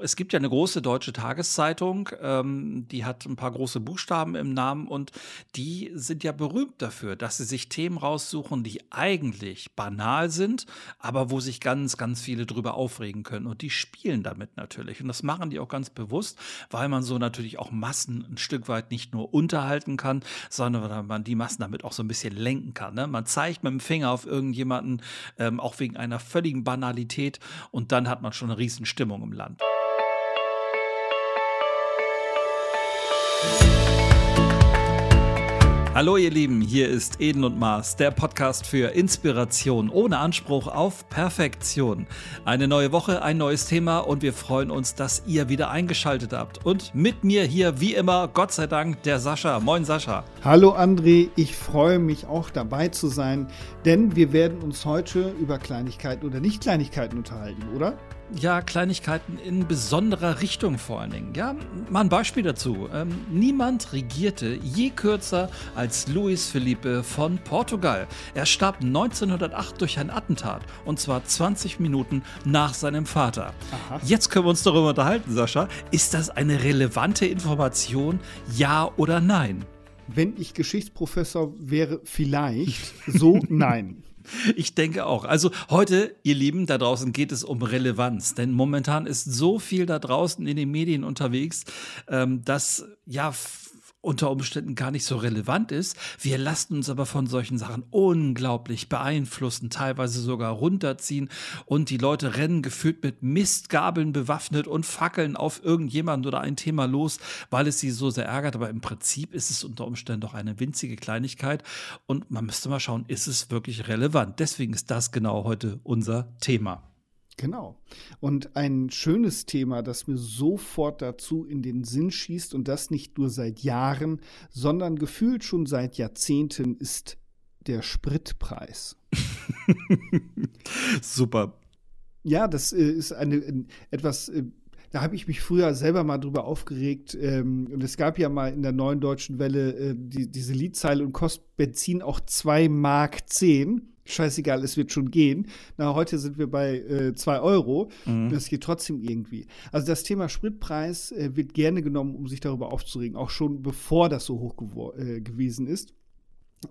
Es gibt ja eine große deutsche Tageszeitung, ähm, die hat ein paar große Buchstaben im Namen und die sind ja berühmt dafür, dass sie sich Themen raussuchen, die eigentlich banal sind, aber wo sich ganz, ganz viele drüber aufregen können. Und die spielen damit natürlich. Und das machen die auch ganz bewusst, weil man so natürlich auch Massen ein Stück weit nicht nur unterhalten kann, sondern weil man die Massen damit auch so ein bisschen lenken kann. Ne? Man zeigt mit dem Finger auf irgendjemanden, ähm, auch wegen einer völligen Banalität, und dann hat man schon eine riesen Stimmung im Land. Hallo ihr Lieben, hier ist Eden und Mars, der Podcast für Inspiration ohne Anspruch auf Perfektion. Eine neue Woche, ein neues Thema und wir freuen uns, dass ihr wieder eingeschaltet habt. Und mit mir hier wie immer, Gott sei Dank, der Sascha. Moin Sascha. Hallo André, ich freue mich auch dabei zu sein, denn wir werden uns heute über Kleinigkeiten oder Nicht-Kleinigkeiten unterhalten, oder? Ja, Kleinigkeiten in besonderer Richtung vor allen Dingen. Ja, mal ein Beispiel dazu. Ähm, niemand regierte je kürzer als Luis Felipe von Portugal. Er starb 1908 durch ein Attentat und zwar 20 Minuten nach seinem Vater. Aha. Jetzt können wir uns darüber unterhalten, Sascha. Ist das eine relevante Information? Ja oder nein? Wenn ich Geschichtsprofessor wäre, vielleicht. So, nein. Ich denke auch. Also heute, ihr Lieben, da draußen geht es um Relevanz, denn momentan ist so viel da draußen in den Medien unterwegs, ähm, dass ja unter Umständen gar nicht so relevant ist. Wir lassen uns aber von solchen Sachen unglaublich beeinflussen, teilweise sogar runterziehen und die Leute rennen gefühlt mit Mistgabeln bewaffnet und fackeln auf irgendjemand oder ein Thema los, weil es sie so sehr ärgert. Aber im Prinzip ist es unter Umständen doch eine winzige Kleinigkeit und man müsste mal schauen, ist es wirklich relevant? Deswegen ist das genau heute unser Thema. Genau. Und ein schönes Thema, das mir sofort dazu in den Sinn schießt und das nicht nur seit Jahren, sondern gefühlt schon seit Jahrzehnten ist der Spritpreis. Super. Ja, das äh, ist eine, etwas äh, da habe ich mich früher selber mal drüber aufgeregt. Ähm, und es gab ja mal in der neuen deutschen Welle äh, die, diese Liedzeile und kostet Benzin auch 2 Mark 10 scheißegal, es wird schon gehen. Na, heute sind wir bei 2 äh, Euro. Mhm. Das geht trotzdem irgendwie. Also das Thema Spritpreis äh, wird gerne genommen, um sich darüber aufzuregen, auch schon bevor das so hoch äh, gewesen ist.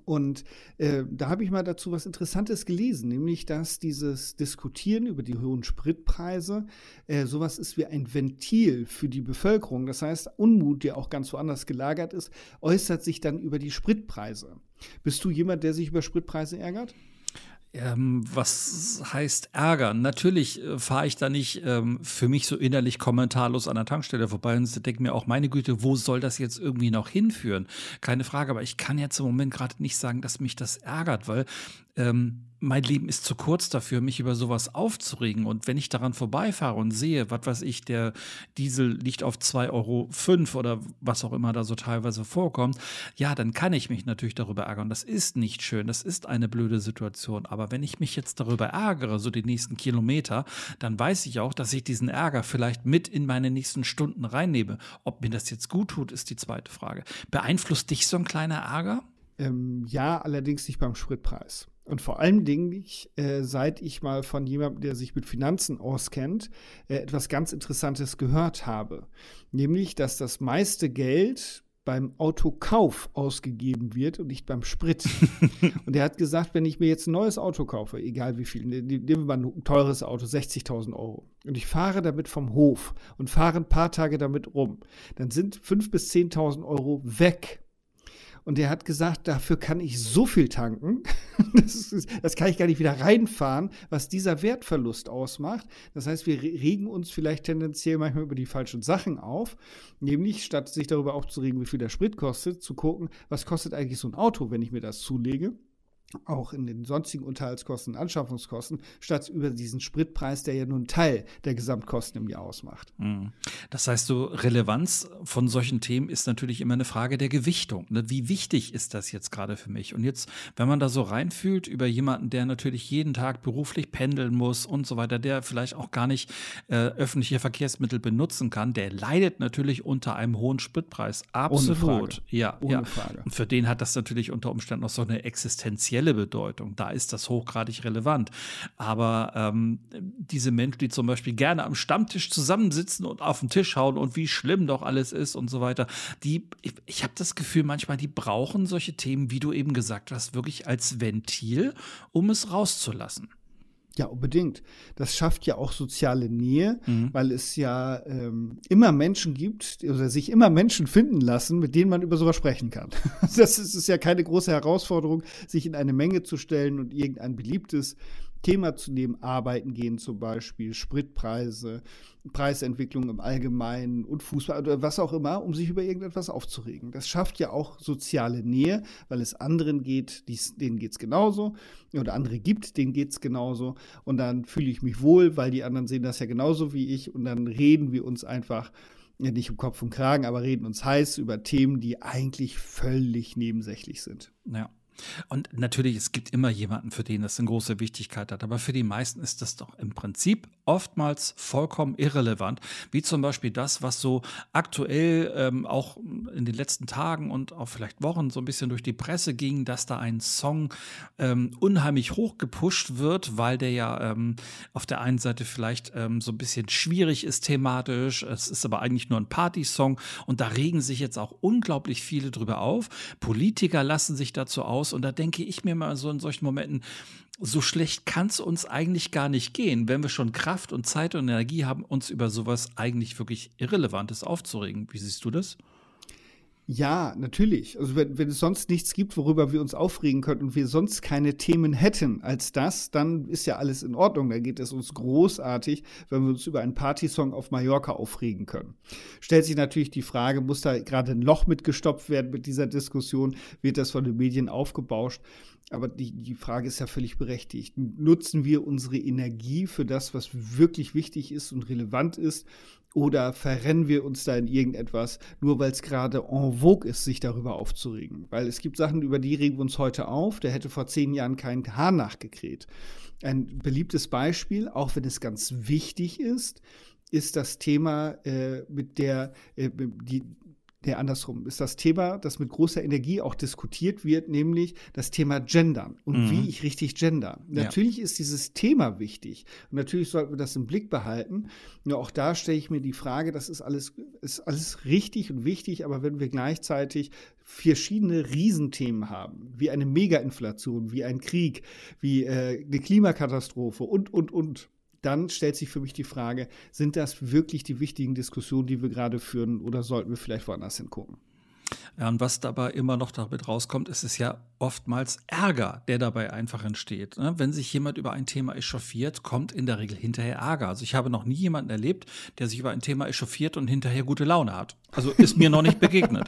Und äh, da habe ich mal dazu was Interessantes gelesen, nämlich dass dieses Diskutieren über die hohen Spritpreise äh, sowas ist wie ein Ventil für die Bevölkerung. Das heißt, Unmut, der auch ganz woanders gelagert ist, äußert sich dann über die Spritpreise. Bist du jemand, der sich über Spritpreise ärgert? Ähm, was heißt ärgern? Natürlich äh, fahre ich da nicht ähm, für mich so innerlich kommentarlos an der Tankstelle vorbei und denke mir auch, meine Güte, wo soll das jetzt irgendwie noch hinführen? Keine Frage, aber ich kann jetzt im Moment gerade nicht sagen, dass mich das ärgert, weil ähm, mein Leben ist zu kurz dafür, mich über sowas aufzuregen. Und wenn ich daran vorbeifahre und sehe, was weiß ich, der Diesel liegt auf 2,05 Euro oder was auch immer da so teilweise vorkommt, ja, dann kann ich mich natürlich darüber ärgern. Das ist nicht schön, das ist eine blöde Situation. Aber wenn ich mich jetzt darüber ärgere, so die nächsten Kilometer, dann weiß ich auch, dass ich diesen Ärger vielleicht mit in meine nächsten Stunden reinnehme. Ob mir das jetzt gut tut, ist die zweite Frage. Beeinflusst dich so ein kleiner Ärger? Ähm, ja, allerdings nicht beim Spritpreis. Und vor allen Dingen, äh, seit ich mal von jemandem, der sich mit Finanzen auskennt, äh, etwas ganz Interessantes gehört habe. Nämlich, dass das meiste Geld beim Autokauf ausgegeben wird und nicht beim Sprit. und er hat gesagt, wenn ich mir jetzt ein neues Auto kaufe, egal wie viel, ne, nehmen wir mal ein teures Auto, 60.000 Euro, und ich fahre damit vom Hof und fahre ein paar Tage damit rum, dann sind 5.000 bis 10.000 Euro weg und der hat gesagt, dafür kann ich so viel tanken, das, ist, das, kann ich gar nicht wieder reinfahren, was dieser Wertverlust ausmacht. Das heißt, wir regen uns vielleicht tendenziell manchmal über die falschen Sachen auf, nämlich statt sich darüber aufzuregen, wie viel der Sprit kostet, zu gucken, was kostet eigentlich so ein Auto, wenn ich mir das zulege auch in den sonstigen Unterhaltskosten und Anschaffungskosten, statt über diesen Spritpreis, der ja nur einen Teil der Gesamtkosten im Jahr ausmacht. Mhm. Das heißt, so Relevanz von solchen Themen ist natürlich immer eine Frage der Gewichtung. Ne? Wie wichtig ist das jetzt gerade für mich? Und jetzt, wenn man da so reinfühlt über jemanden, der natürlich jeden Tag beruflich pendeln muss und so weiter, der vielleicht auch gar nicht äh, öffentliche Verkehrsmittel benutzen kann, der leidet natürlich unter einem hohen Spritpreis. Absolut. Ohne Frage. Ja, Ohne ja. Frage. Und für den hat das natürlich unter Umständen noch so eine existenzielle kommerzielle Bedeutung. Da ist das hochgradig relevant. Aber ähm, diese Menschen, die zum Beispiel gerne am Stammtisch zusammensitzen und auf den Tisch hauen und wie schlimm doch alles ist und so weiter, die, ich, ich habe das Gefühl, manchmal, die brauchen solche Themen, wie du eben gesagt hast, wirklich als Ventil, um es rauszulassen. Ja, unbedingt. Das schafft ja auch soziale Nähe, mhm. weil es ja ähm, immer Menschen gibt oder sich immer Menschen finden lassen, mit denen man über sowas sprechen kann. Das ist, ist ja keine große Herausforderung, sich in eine Menge zu stellen und irgendein beliebtes Thema zu nehmen, Arbeiten gehen zum Beispiel, Spritpreise, Preisentwicklung im Allgemeinen und Fußball oder was auch immer, um sich über irgendetwas aufzuregen. Das schafft ja auch soziale Nähe, weil es anderen geht, denen geht es genauso oder andere gibt, denen geht es genauso und dann fühle ich mich wohl, weil die anderen sehen das ja genauso wie ich und dann reden wir uns einfach ja, nicht um Kopf und Kragen, aber reden uns heiß über Themen, die eigentlich völlig nebensächlich sind. Ja. Und natürlich, es gibt immer jemanden, für den das eine große Wichtigkeit hat. Aber für die meisten ist das doch im Prinzip oftmals vollkommen irrelevant. Wie zum Beispiel das, was so aktuell ähm, auch in den letzten Tagen und auch vielleicht Wochen so ein bisschen durch die Presse ging, dass da ein Song ähm, unheimlich hoch gepusht wird, weil der ja ähm, auf der einen Seite vielleicht ähm, so ein bisschen schwierig ist thematisch. Es ist aber eigentlich nur ein Partysong. Und da regen sich jetzt auch unglaublich viele drüber auf. Politiker lassen sich dazu aus. Und da denke ich mir mal so in solchen Momenten, so schlecht kann es uns eigentlich gar nicht gehen, wenn wir schon Kraft und Zeit und Energie haben, uns über sowas eigentlich wirklich Irrelevantes aufzuregen. Wie siehst du das? Ja, natürlich. Also wenn, wenn es sonst nichts gibt, worüber wir uns aufregen könnten und wir sonst keine Themen hätten als das, dann ist ja alles in Ordnung. Da geht es uns großartig, wenn wir uns über einen Partysong auf Mallorca aufregen können. Stellt sich natürlich die Frage, muss da gerade ein Loch mitgestopft werden mit dieser Diskussion? Wird das von den Medien aufgebauscht? Aber die, die Frage ist ja völlig berechtigt. Nutzen wir unsere Energie für das, was wirklich wichtig ist und relevant ist? Oder verrennen wir uns da in irgendetwas, nur weil es gerade en vogue ist, sich darüber aufzuregen? Weil es gibt Sachen, über die regen wir uns heute auf, der hätte vor zehn Jahren kein Haar nachgekräht. Ein beliebtes Beispiel, auch wenn es ganz wichtig ist, ist das Thema äh, mit der, äh, die, Nee, andersrum. Ist das Thema, das mit großer Energie auch diskutiert wird, nämlich das Thema Gendern und mhm. wie ich richtig gender. Ja. Natürlich ist dieses Thema wichtig und natürlich sollten wir das im Blick behalten. Nur auch da stelle ich mir die Frage, das ist alles, ist alles richtig und wichtig, aber wenn wir gleichzeitig verschiedene Riesenthemen haben, wie eine Megainflation, wie ein Krieg, wie äh, eine Klimakatastrophe und, und, und, dann stellt sich für mich die Frage, sind das wirklich die wichtigen Diskussionen, die wir gerade führen, oder sollten wir vielleicht woanders hingucken? Ja, und was dabei immer noch damit rauskommt, ist es ja oftmals Ärger, der dabei einfach entsteht. Ne? Wenn sich jemand über ein Thema echauffiert, kommt in der Regel hinterher Ärger. Also ich habe noch nie jemanden erlebt, der sich über ein Thema echauffiert und hinterher gute Laune hat. Also ist mir noch nicht begegnet.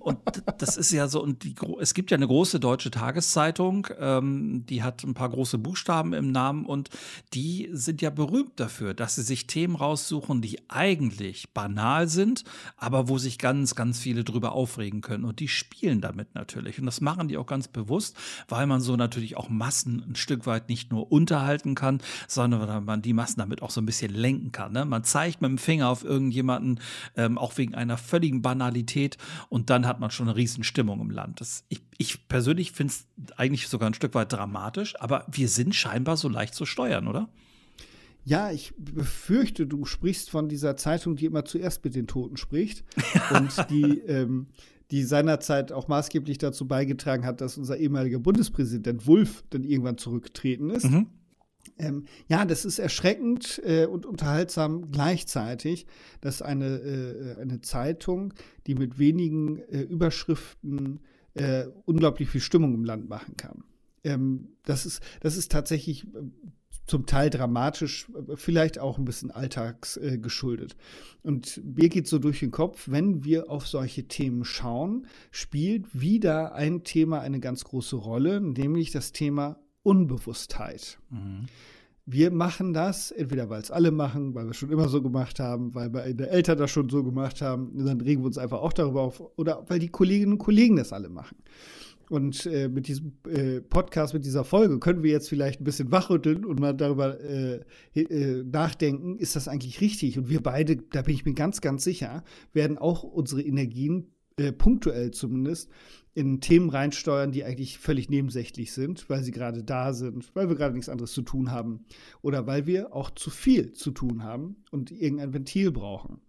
Und das ist ja so, und die, es gibt ja eine große deutsche Tageszeitung, ähm, die hat ein paar große Buchstaben im Namen und die sind ja berühmt dafür, dass sie sich Themen raussuchen, die eigentlich banal sind, aber wo sich ganz, ganz viele drüber aufregen können. Und die spielen damit natürlich. Und das machen die auch ganz bewusst, weil man so natürlich auch Massen ein Stück weit nicht nur unterhalten kann, sondern weil man die Massen damit auch so ein bisschen lenken kann. Ne? Man zeigt mit dem Finger auf irgendjemanden, ähm, auch wegen einer völligen Banalität und dann hat man schon eine riesen Stimmung im Land. Das, ich, ich persönlich finde es eigentlich sogar ein Stück weit dramatisch, aber wir sind scheinbar so leicht zu steuern, oder? Ja, ich befürchte, du sprichst von dieser Zeitung, die immer zuerst mit den Toten spricht und die, ähm, die seinerzeit auch maßgeblich dazu beigetragen hat, dass unser ehemaliger Bundespräsident Wulff dann irgendwann zurückgetreten ist. Mhm. Ähm, ja, das ist erschreckend äh, und unterhaltsam gleichzeitig, dass eine, äh, eine Zeitung, die mit wenigen äh, Überschriften äh, unglaublich viel Stimmung im Land machen kann. Ähm, das, ist, das ist tatsächlich äh, zum Teil dramatisch, äh, vielleicht auch ein bisschen alltagsgeschuldet. Und mir geht so durch den Kopf, wenn wir auf solche Themen schauen, spielt wieder ein Thema eine ganz große Rolle, nämlich das Thema Unbewusstheit. Mhm. Wir machen das, entweder weil es alle machen, weil wir es schon immer so gemacht haben, weil meine Eltern das schon so gemacht haben, dann regen wir uns einfach auch darüber auf, oder weil die Kolleginnen und Kollegen das alle machen. Und äh, mit diesem äh, Podcast, mit dieser Folge können wir jetzt vielleicht ein bisschen wachrütteln und mal darüber äh, äh, nachdenken, ist das eigentlich richtig? Und wir beide, da bin ich mir ganz, ganz sicher, werden auch unsere Energien äh, punktuell zumindest, in Themen reinsteuern, die eigentlich völlig nebensächlich sind, weil sie gerade da sind, weil wir gerade nichts anderes zu tun haben oder weil wir auch zu viel zu tun haben und irgendein Ventil brauchen.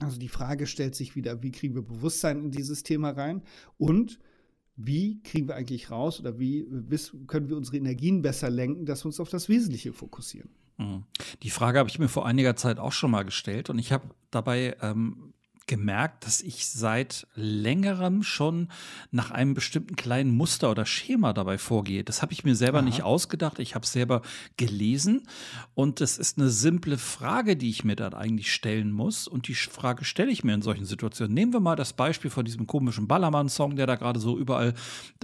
Also die Frage stellt sich wieder, wie kriegen wir Bewusstsein in dieses Thema rein und wie kriegen wir eigentlich raus oder wie können wir unsere Energien besser lenken, dass wir uns auf das Wesentliche fokussieren. Mhm. Die Frage habe ich mir vor einiger Zeit auch schon mal gestellt und ich habe dabei ähm, gemerkt, dass ich seit längerem schon nach einem bestimmten kleinen Muster oder Schema dabei vorgehe. Das habe ich mir selber Aha. nicht ausgedacht. Ich habe es selber gelesen. Und das ist eine simple Frage, die ich mir dann eigentlich stellen muss. Und die Frage stelle ich mir in solchen Situationen. Nehmen wir mal das Beispiel von diesem komischen Ballermann-Song, der da gerade so überall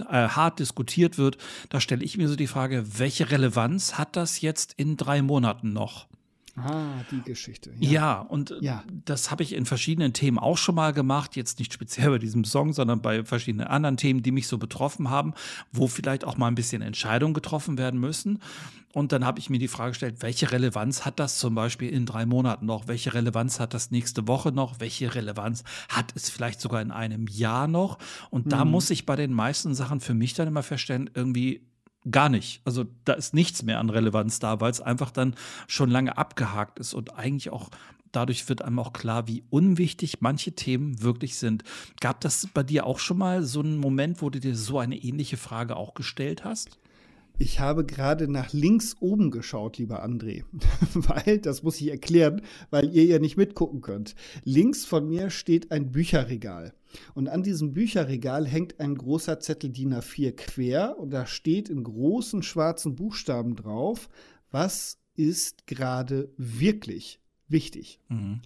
äh, hart diskutiert wird. Da stelle ich mir so die Frage, welche Relevanz hat das jetzt in drei Monaten noch? Ah, die Geschichte. Ja, ja und ja. das habe ich in verschiedenen Themen auch schon mal gemacht. Jetzt nicht speziell bei diesem Song, sondern bei verschiedenen anderen Themen, die mich so betroffen haben, wo vielleicht auch mal ein bisschen Entscheidungen getroffen werden müssen. Und dann habe ich mir die Frage gestellt, welche Relevanz hat das zum Beispiel in drei Monaten noch? Welche Relevanz hat das nächste Woche noch? Welche Relevanz hat es vielleicht sogar in einem Jahr noch? Und da muss ich bei den meisten Sachen für mich dann immer feststellen, irgendwie gar nicht. Also da ist nichts mehr an Relevanz da, weil es einfach dann schon lange abgehakt ist und eigentlich auch dadurch wird einem auch klar, wie unwichtig manche Themen wirklich sind. Gab das bei dir auch schon mal so einen Moment, wo du dir so eine ähnliche Frage auch gestellt hast? Ich habe gerade nach links oben geschaut, lieber André, weil, das muss ich erklären, weil ihr ja nicht mitgucken könnt. Links von mir steht ein Bücherregal. Und an diesem Bücherregal hängt ein großer Zettel DIN A4 quer und da steht in großen schwarzen Buchstaben drauf, was ist gerade wirklich wichtig. Mhm.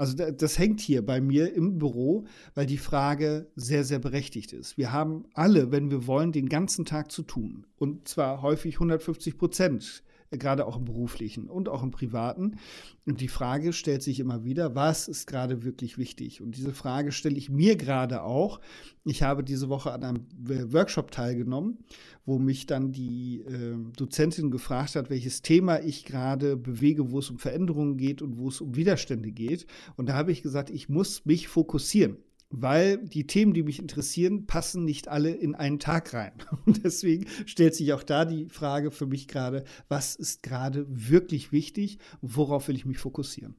Also das hängt hier bei mir im Büro, weil die Frage sehr, sehr berechtigt ist. Wir haben alle, wenn wir wollen, den ganzen Tag zu tun. Und zwar häufig 150 Prozent gerade auch im beruflichen und auch im privaten. Und die Frage stellt sich immer wieder, was ist gerade wirklich wichtig? Und diese Frage stelle ich mir gerade auch. Ich habe diese Woche an einem Workshop teilgenommen, wo mich dann die äh, Dozentin gefragt hat, welches Thema ich gerade bewege, wo es um Veränderungen geht und wo es um Widerstände geht. Und da habe ich gesagt, ich muss mich fokussieren weil die Themen, die mich interessieren, passen nicht alle in einen Tag rein. Und deswegen stellt sich auch da die Frage für mich gerade, was ist gerade wirklich wichtig und worauf will ich mich fokussieren?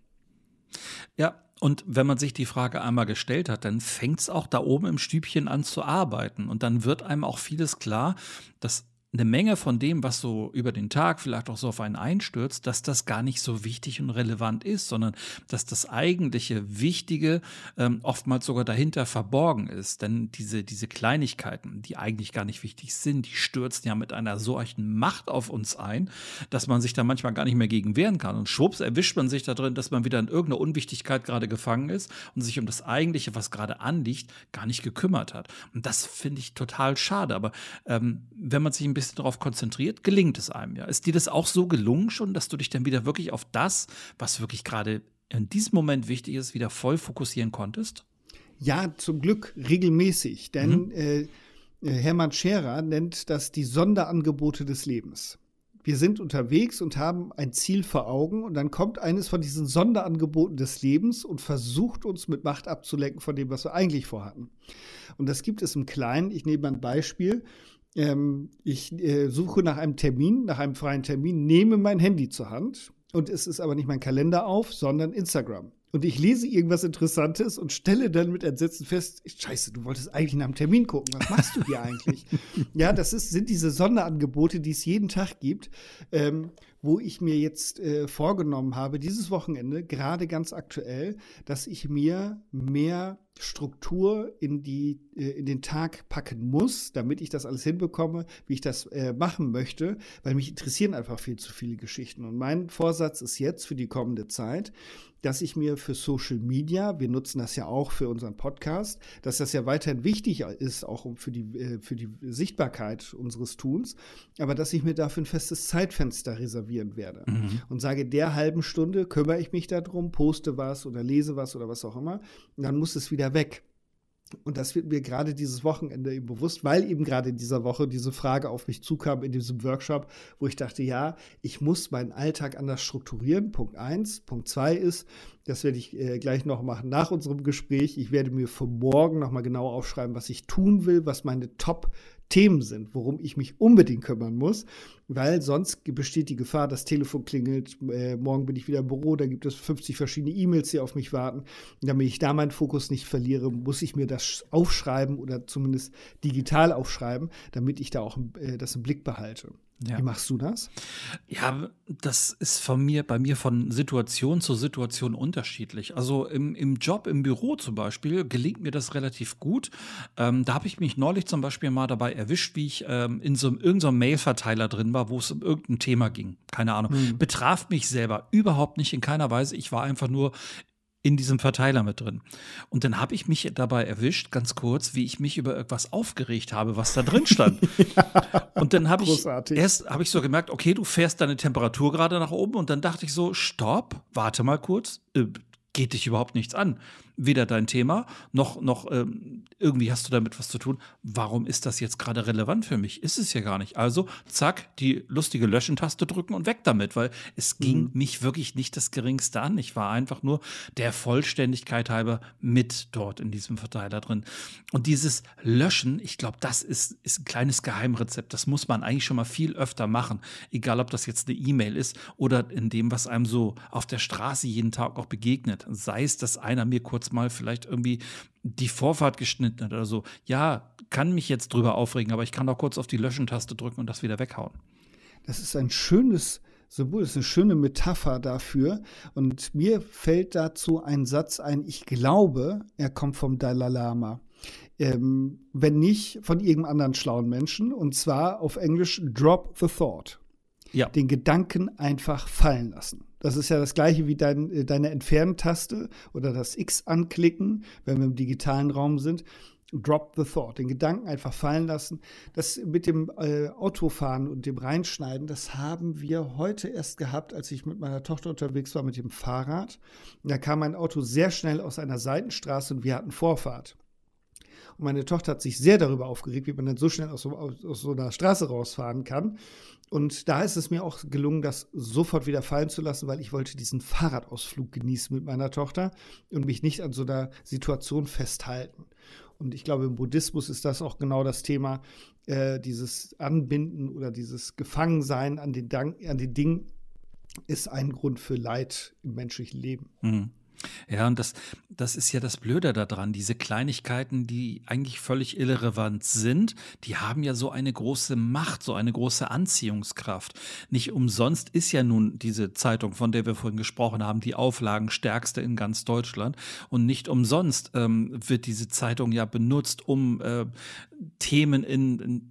Ja, und wenn man sich die Frage einmal gestellt hat, dann fängt es auch da oben im Stübchen an zu arbeiten. Und dann wird einem auch vieles klar, dass eine Menge von dem, was so über den Tag vielleicht auch so auf einen einstürzt, dass das gar nicht so wichtig und relevant ist, sondern dass das eigentliche Wichtige ähm, oftmals sogar dahinter verborgen ist. Denn diese, diese Kleinigkeiten, die eigentlich gar nicht wichtig sind, die stürzen ja mit einer solchen Macht auf uns ein, dass man sich da manchmal gar nicht mehr gegen wehren kann. Und schwupps erwischt man sich da drin, dass man wieder in irgendeiner Unwichtigkeit gerade gefangen ist und sich um das Eigentliche, was gerade anliegt, gar nicht gekümmert hat. Und das finde ich total schade. Aber ähm, wenn man sich ein bisschen bisschen darauf konzentriert, gelingt es einem ja. Ist dir das auch so gelungen schon, dass du dich dann wieder wirklich auf das, was wirklich gerade in diesem Moment wichtig ist, wieder voll fokussieren konntest? Ja, zum Glück regelmäßig. Denn mhm. äh, Hermann Scherer nennt das die Sonderangebote des Lebens. Wir sind unterwegs und haben ein Ziel vor Augen und dann kommt eines von diesen Sonderangeboten des Lebens und versucht uns mit Macht abzulenken von dem, was wir eigentlich vorhatten. Und das gibt es im Kleinen. Ich nehme ein Beispiel ähm, ich äh, suche nach einem Termin, nach einem freien Termin, nehme mein Handy zur Hand und es ist aber nicht mein Kalender auf, sondern Instagram. Und ich lese irgendwas Interessantes und stelle dann mit Entsetzen fest, scheiße, du wolltest eigentlich nach einem Termin gucken. Was machst du hier eigentlich? ja, das ist, sind diese Sonderangebote, die es jeden Tag gibt, ähm, wo ich mir jetzt äh, vorgenommen habe, dieses Wochenende, gerade ganz aktuell, dass ich mir mehr Struktur in, die, in den Tag packen muss, damit ich das alles hinbekomme, wie ich das äh, machen möchte, weil mich interessieren einfach viel zu viele Geschichten. Und mein Vorsatz ist jetzt für die kommende Zeit, dass ich mir für Social Media, wir nutzen das ja auch für unseren Podcast, dass das ja weiterhin wichtig ist, auch für die, äh, für die Sichtbarkeit unseres Tuns, aber dass ich mir dafür ein festes Zeitfenster reservieren werde mhm. und sage, der halben Stunde kümmere ich mich darum, poste was oder lese was oder was auch immer, und dann muss es wieder weg. Und das wird mir gerade dieses Wochenende eben bewusst, weil eben gerade in dieser Woche diese Frage auf mich zukam in diesem Workshop, wo ich dachte, ja, ich muss meinen Alltag anders strukturieren. Punkt eins. Punkt zwei ist, das werde ich äh, gleich noch machen nach unserem Gespräch. Ich werde mir für morgen noch mal genau aufschreiben, was ich tun will, was meine Top Themen sind, worum ich mich unbedingt kümmern muss, weil sonst besteht die Gefahr, das Telefon klingelt, äh, morgen bin ich wieder im Büro, da gibt es 50 verschiedene E-Mails, die auf mich warten. Und damit ich da meinen Fokus nicht verliere, muss ich mir das aufschreiben oder zumindest digital aufschreiben, damit ich da auch äh, das im Blick behalte. Ja. Wie machst du das? Ja, das ist von mir, bei mir von Situation zu Situation unterschiedlich. Also im, im Job, im Büro zum Beispiel, gelingt mir das relativ gut. Ähm, da habe ich mich neulich zum Beispiel mal dabei erwischt, wie ich ähm, in so irgendeinem Mail-Verteiler drin war, wo es um irgendein Thema ging. Keine Ahnung. Hm. Betraf mich selber überhaupt nicht in keiner Weise. Ich war einfach nur in diesem Verteiler mit drin. Und dann habe ich mich dabei erwischt, ganz kurz, wie ich mich über etwas aufgeregt habe, was da drin stand. ja, und dann habe ich erst habe ich so gemerkt, okay, du fährst deine Temperatur gerade nach oben und dann dachte ich so, stopp, warte mal kurz, äh, geht dich überhaupt nichts an weder dein Thema noch, noch ähm, irgendwie hast du damit was zu tun. Warum ist das jetzt gerade relevant für mich? Ist es ja gar nicht. Also, zack, die lustige Löschen-Taste drücken und weg damit, weil es ging mhm. mich wirklich nicht das Geringste an. Ich war einfach nur der Vollständigkeit halber mit dort in diesem Verteiler drin. Und dieses Löschen, ich glaube, das ist, ist ein kleines Geheimrezept. Das muss man eigentlich schon mal viel öfter machen. Egal, ob das jetzt eine E-Mail ist oder in dem, was einem so auf der Straße jeden Tag auch begegnet. Sei es, dass einer mir kurz mal vielleicht irgendwie die Vorfahrt geschnitten hat oder so. Ja, kann mich jetzt drüber aufregen, aber ich kann auch kurz auf die Löschen-Taste drücken und das wieder weghauen. Das ist ein schönes Symbol, das ist eine schöne Metapher dafür. Und mir fällt dazu ein Satz ein, ich glaube, er kommt vom Dalai Lama. Ähm, wenn nicht von irgendeinem anderen schlauen Menschen. Und zwar auf Englisch Drop the Thought. Ja. Den Gedanken einfach fallen lassen. Das ist ja das gleiche wie dein, äh, deine Entfernen-Taste oder das X anklicken, wenn wir im digitalen Raum sind. Drop the thought, den Gedanken einfach fallen lassen. Das mit dem äh, Autofahren und dem Reinschneiden, das haben wir heute erst gehabt, als ich mit meiner Tochter unterwegs war mit dem Fahrrad. Da kam ein Auto sehr schnell aus einer Seitenstraße und wir hatten Vorfahrt. Und meine Tochter hat sich sehr darüber aufgeregt, wie man dann so schnell aus so, aus so einer Straße rausfahren kann. Und da ist es mir auch gelungen, das sofort wieder fallen zu lassen, weil ich wollte diesen Fahrradausflug genießen mit meiner Tochter und mich nicht an so einer Situation festhalten. Und ich glaube, im Buddhismus ist das auch genau das Thema, äh, dieses Anbinden oder dieses Gefangensein an den, Dank, an den Dingen ist ein Grund für Leid im menschlichen Leben. Mhm. Ja, und das, das ist ja das Blöde daran. Diese Kleinigkeiten, die eigentlich völlig irrelevant sind, die haben ja so eine große Macht, so eine große Anziehungskraft. Nicht umsonst ist ja nun diese Zeitung, von der wir vorhin gesprochen haben, die Auflagenstärkste in ganz Deutschland. Und nicht umsonst ähm, wird diese Zeitung ja benutzt, um äh, Themen in, in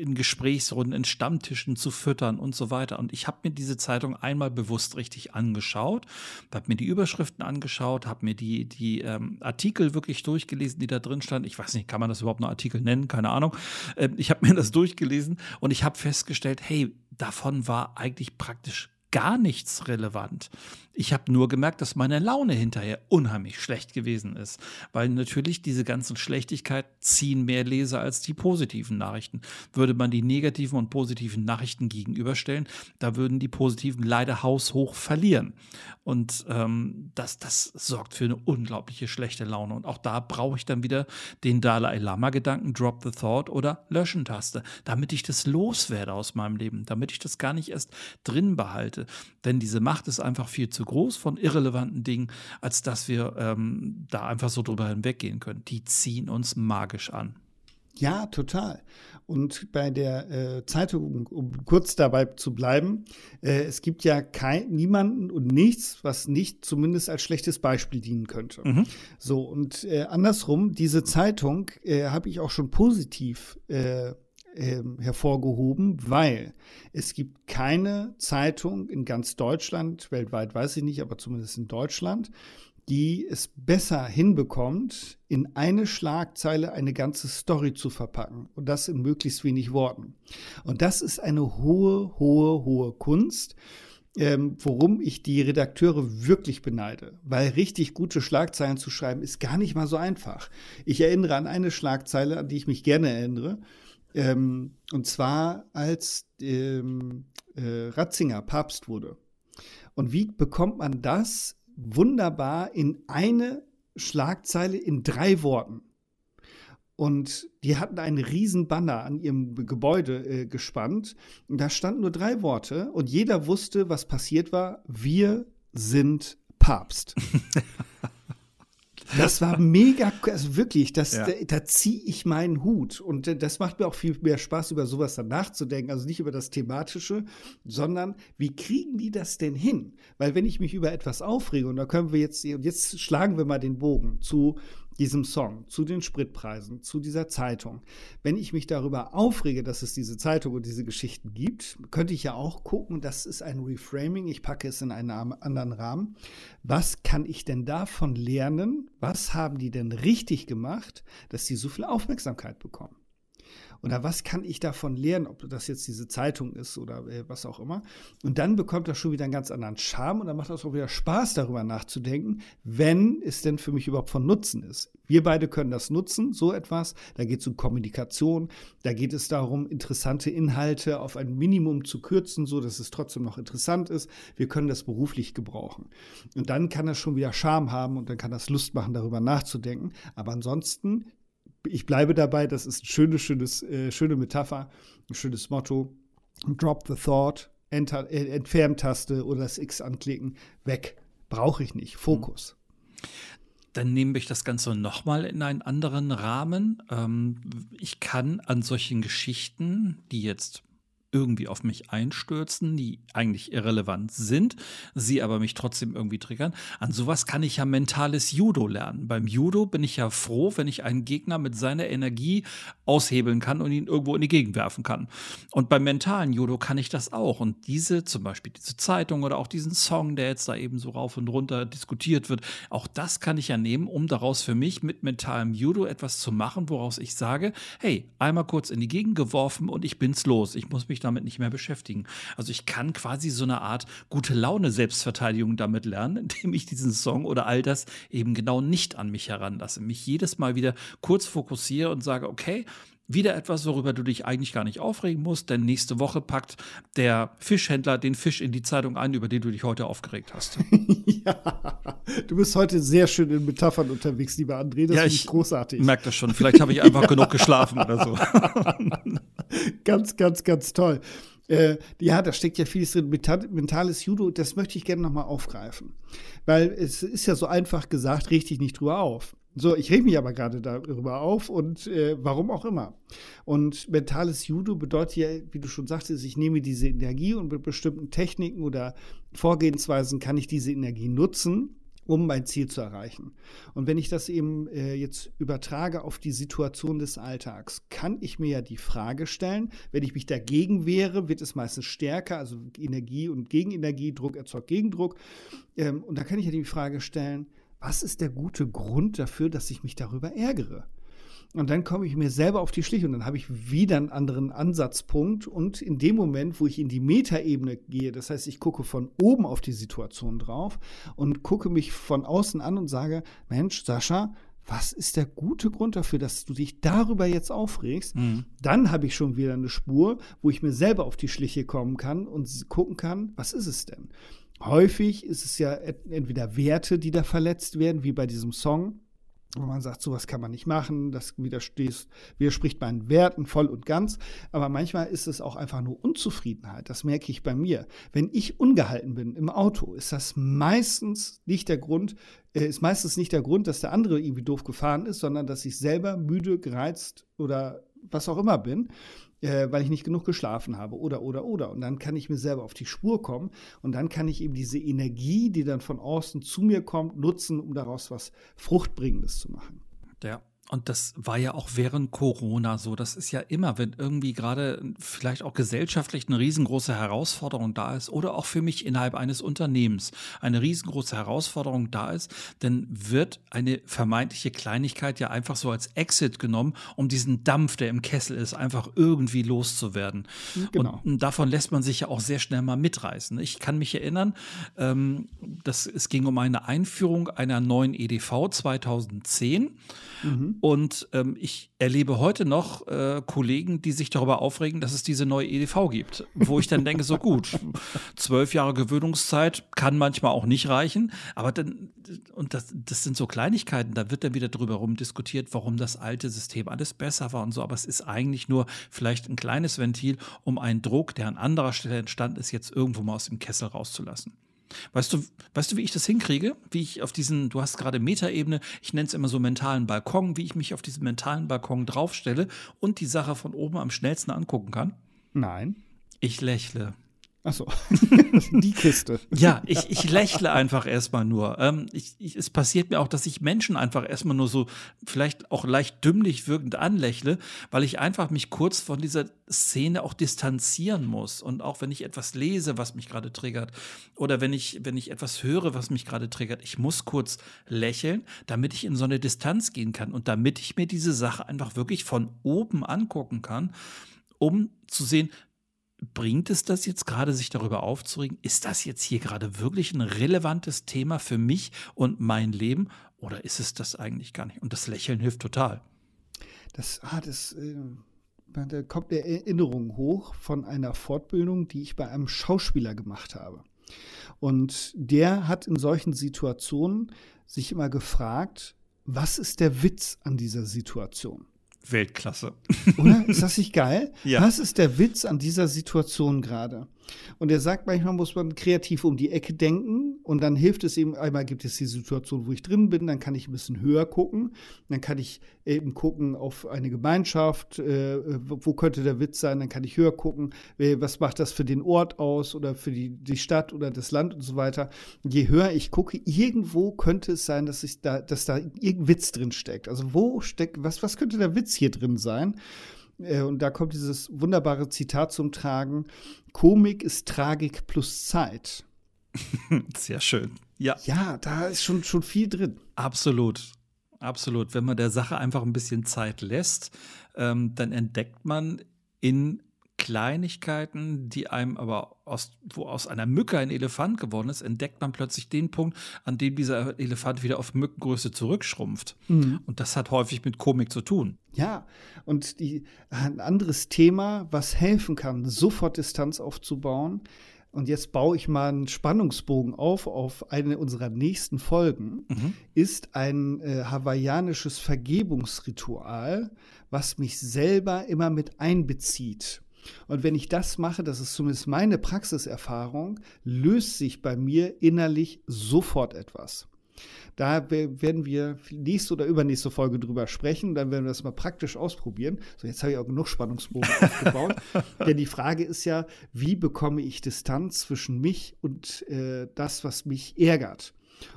in Gesprächsrunden, in Stammtischen zu füttern und so weiter. Und ich habe mir diese Zeitung einmal bewusst richtig angeschaut, habe mir die Überschriften angeschaut, habe mir die, die ähm, Artikel wirklich durchgelesen, die da drin standen. Ich weiß nicht, kann man das überhaupt noch Artikel nennen? Keine Ahnung. Ähm, ich habe mir das durchgelesen und ich habe festgestellt, hey, davon war eigentlich praktisch gar nichts relevant. Ich habe nur gemerkt, dass meine Laune hinterher unheimlich schlecht gewesen ist, weil natürlich diese ganzen Schlechtigkeiten ziehen mehr Leser als die positiven Nachrichten. Würde man die negativen und positiven Nachrichten gegenüberstellen, da würden die positiven leider haushoch verlieren. Und ähm, das, das sorgt für eine unglaubliche schlechte Laune. Und auch da brauche ich dann wieder den Dalai Lama-Gedanken, Drop the Thought oder Löschen-Taste, damit ich das loswerde aus meinem Leben, damit ich das gar nicht erst drin behalte. Denn diese Macht ist einfach viel zu groß von irrelevanten Dingen, als dass wir ähm, da einfach so drüber hinweggehen können. Die ziehen uns magisch an. Ja, total. Und bei der äh, Zeitung, um kurz dabei zu bleiben, äh, es gibt ja kein, niemanden und nichts, was nicht zumindest als schlechtes Beispiel dienen könnte. Mhm. So, und äh, andersrum, diese Zeitung äh, habe ich auch schon positiv äh, ähm, hervorgehoben, weil es gibt keine Zeitung in ganz Deutschland, weltweit weiß ich nicht, aber zumindest in Deutschland, die es besser hinbekommt, in eine Schlagzeile eine ganze Story zu verpacken und das in möglichst wenig Worten. Und das ist eine hohe, hohe, hohe Kunst. ähm, worum ich die Redakteure wirklich beneide. Weil richtig gute Schlagzeilen zu schreiben, ist gar nicht mal so einfach. Ich erinnere an eine Schlagzeile, an die ich mich gerne erinnere. Ähm, und zwar als ähm, äh, Ratzinger Papst wurde. Und wie bekommt man das wunderbar in eine Schlagzeile in drei Worten? Und die hatten einen riesen Banner an ihrem Gebäude äh, gespannt. Und da standen nur drei Worte und jeder wusste, was passiert war. Wir sind Papst. Das war mega, also wirklich, das, ja. da, da ziehe ich meinen Hut. Und äh, das macht mir auch viel mehr Spaß, über sowas dann nachzudenken. Also nicht über das Thematische, sondern wie kriegen die das denn hin? Weil wenn ich mich über etwas aufrege, und da können wir jetzt, und jetzt schlagen wir mal den Bogen zu diesem Song, zu den Spritpreisen, zu dieser Zeitung. Wenn ich mich darüber aufrege, dass es diese Zeitung und diese Geschichten gibt, könnte ich ja auch gucken, das ist ein Reframing, ich packe es in einen anderen Rahmen. Was kann ich denn davon lernen? Was haben die denn richtig gemacht, dass sie so viel Aufmerksamkeit bekommen? Oder was kann ich davon lernen, ob das jetzt diese Zeitung ist oder äh, was auch immer. Und dann bekommt das schon wieder einen ganz anderen Charme und dann macht das auch wieder Spaß, darüber nachzudenken, wenn es denn für mich überhaupt von Nutzen ist. Wir beide können das nutzen, so etwas. Da geht es um Kommunikation, da geht es darum, interessante Inhalte auf ein Minimum zu kürzen, so dass es trotzdem noch interessant ist. Wir können das beruflich gebrauchen. Und dann kann das schon wieder Charme haben und dann kann das Lust machen, darüber nachzudenken. Aber ansonsten ich bleibe dabei, das ist eine schöne, schönes, äh, schöne Metapher, ein schönes Motto. Drop the thought, Enter, äh, Entferntaste oder das X anklicken, weg. Brauche ich nicht. Fokus. Dann nehme ich das Ganze nochmal in einen anderen Rahmen. Ähm, ich kann an solchen Geschichten, die jetzt irgendwie auf mich einstürzen, die eigentlich irrelevant sind, sie aber mich trotzdem irgendwie triggern. An sowas kann ich ja mentales Judo lernen. Beim Judo bin ich ja froh, wenn ich einen Gegner mit seiner Energie aushebeln kann und ihn irgendwo in die Gegend werfen kann. Und beim mentalen Judo kann ich das auch. Und diese, zum Beispiel diese Zeitung oder auch diesen Song, der jetzt da eben so rauf und runter diskutiert wird, auch das kann ich ja nehmen, um daraus für mich mit mentalem Judo etwas zu machen, woraus ich sage, hey, einmal kurz in die Gegend geworfen und ich bin's los. Ich muss mich mich damit nicht mehr beschäftigen. Also ich kann quasi so eine Art gute Laune Selbstverteidigung damit lernen, indem ich diesen Song oder all das eben genau nicht an mich heranlasse. Mich jedes Mal wieder kurz fokussiere und sage, okay, wieder etwas, worüber du dich eigentlich gar nicht aufregen musst, denn nächste Woche packt der Fischhändler den Fisch in die Zeitung ein, über den du dich heute aufgeregt hast. ja, du bist heute sehr schön in Metaphern unterwegs, lieber André. Das ja, ich großartig. merke das schon. Vielleicht habe ich einfach genug geschlafen oder so. ganz, ganz, ganz toll. Äh, ja, da steckt ja vieles drin. Mentales Judo, das möchte ich gerne nochmal aufgreifen. Weil es ist ja so einfach gesagt, richtig nicht drüber auf. So, ich reg mich aber gerade darüber auf und äh, warum auch immer. Und mentales Judo bedeutet ja, wie du schon sagtest, ich nehme diese Energie und mit bestimmten Techniken oder Vorgehensweisen kann ich diese Energie nutzen, um mein Ziel zu erreichen. Und wenn ich das eben äh, jetzt übertrage auf die Situation des Alltags, kann ich mir ja die Frage stellen, wenn ich mich dagegen wehre, wird es meistens stärker, also Energie und Gegenenergie, Druck erzeugt Gegendruck. Ähm, und da kann ich ja die Frage stellen, was ist der gute Grund dafür, dass ich mich darüber ärgere? Und dann komme ich mir selber auf die Schliche und dann habe ich wieder einen anderen Ansatzpunkt. Und in dem Moment, wo ich in die Metaebene gehe, das heißt, ich gucke von oben auf die Situation drauf und gucke mich von außen an und sage, Mensch, Sascha, was ist der gute Grund dafür, dass du dich darüber jetzt aufregst? Mhm. Dann habe ich schon wieder eine Spur, wo ich mir selber auf die Schliche kommen kann und gucken kann, was ist es denn? Häufig ist es ja entweder Werte, die da verletzt werden, wie bei diesem Song, wo man sagt, sowas kann man nicht machen, das widerspricht meinen Werten voll und ganz. Aber manchmal ist es auch einfach nur Unzufriedenheit. Das merke ich bei mir. Wenn ich ungehalten bin im Auto, ist das meistens nicht der Grund, äh, ist meistens nicht der Grund, dass der andere irgendwie doof gefahren ist, sondern dass ich selber müde, gereizt oder was auch immer bin äh, weil ich nicht genug geschlafen habe oder, oder, oder. Und dann kann ich mir selber auf die Spur kommen und dann kann ich eben diese Energie, die dann von außen zu mir kommt, nutzen, um daraus was Fruchtbringendes zu machen. Ja. Und das war ja auch während Corona so. Das ist ja immer, wenn irgendwie gerade vielleicht auch gesellschaftlich eine riesengroße Herausforderung da ist oder auch für mich innerhalb eines Unternehmens eine riesengroße Herausforderung da ist, dann wird eine vermeintliche Kleinigkeit ja einfach so als Exit genommen, um diesen Dampf, der im Kessel ist, einfach irgendwie loszuwerden. Genau. Und davon lässt man sich ja auch sehr schnell mal mitreißen. Ich kann mich erinnern, ähm, dass es ging um eine Einführung einer neuen EDV 2010. Mhm. Und ähm, ich erlebe heute noch äh, Kollegen, die sich darüber aufregen, dass es diese neue EDV gibt. Wo ich dann denke, so gut, zwölf Jahre Gewöhnungszeit kann manchmal auch nicht reichen. Aber dann, und das, das sind so Kleinigkeiten, da wird dann wieder drüber rum diskutiert, warum das alte System alles besser war und so. Aber es ist eigentlich nur vielleicht ein kleines Ventil, um einen Druck, der an anderer Stelle entstanden ist, jetzt irgendwo mal aus dem Kessel rauszulassen. Weißt du, weißt du, wie ich das hinkriege? Wie ich auf diesen, du hast gerade Metaebene, ich nenne es immer so mentalen Balkon, wie ich mich auf diesen mentalen Balkon draufstelle und die Sache von oben am schnellsten angucken kann? Nein. Ich lächle. Achso, die Kiste. Ja, ich, ich lächle einfach erstmal nur. Ähm, ich, ich, es passiert mir auch, dass ich Menschen einfach erstmal nur so vielleicht auch leicht dümmlich wirkend anlächle, weil ich einfach mich kurz von dieser Szene auch distanzieren muss. Und auch wenn ich etwas lese, was mich gerade triggert, oder wenn ich, wenn ich etwas höre, was mich gerade triggert, ich muss kurz lächeln, damit ich in so eine Distanz gehen kann und damit ich mir diese Sache einfach wirklich von oben angucken kann um zu sehen, bringt es das jetzt gerade, sich darüber aufzuregen? Ist das jetzt hier gerade wirklich ein relevantes Thema für mich und mein Leben? Oder ist es das eigentlich gar nicht? Und das Lächeln hilft total. Das, ah, das, äh, da kommt eine Erinnerung hoch von einer Fortbildung, die ich bei einem Schauspieler gemacht habe. Und der hat in solchen Situationen sich immer gefragt, was ist der Witz an dieser Situation? Weltklasse. Oder? Ist das nicht geil? ja. Was ist der Witz an dieser Situation gerade? Und er sagt, manchmal muss man kreativ um die Ecke denken und dann hilft es eben, einmal gibt es die Situation, wo ich drin bin, dann kann ich ein bisschen höher gucken, dann kann ich eben gucken auf eine Gemeinschaft, äh, wo könnte der Witz sein, dann kann ich höher gucken, was macht das für den Ort aus oder für die, die Stadt oder das Land und so weiter. Je höher ich gucke, irgendwo könnte es sein, dass ich da, dass da irgendein Witz drin steckt. Also wo steckt, was, was könnte der Witz hier drin sein? Äh, und da kommt dieses wunderbare Zitat zum Tragen: Komik ist Tragik plus Zeit. Sehr schön. Ja. Ja, da ist schon, schon viel drin. Absolut. Absolut. Wenn man der Sache einfach ein bisschen Zeit lässt, ähm, dann entdeckt man in Kleinigkeiten, die einem aber aus, wo aus einer Mücke ein Elefant geworden ist, entdeckt man plötzlich den Punkt, an dem dieser Elefant wieder auf Mückengröße zurückschrumpft. Mhm. Und das hat häufig mit Komik zu tun. Ja, und die, ein anderes Thema, was helfen kann, sofort Distanz aufzubauen. Und jetzt baue ich mal einen Spannungsbogen auf auf eine unserer nächsten Folgen, mhm. ist ein äh, hawaiianisches Vergebungsritual, was mich selber immer mit einbezieht. Und wenn ich das mache, das ist zumindest meine Praxiserfahrung, löst sich bei mir innerlich sofort etwas. Da werden wir nächste oder übernächste Folge drüber sprechen. Dann werden wir das mal praktisch ausprobieren. So, jetzt habe ich auch genug Spannungsbogen aufgebaut. Denn die Frage ist ja, wie bekomme ich Distanz zwischen mich und äh, das, was mich ärgert?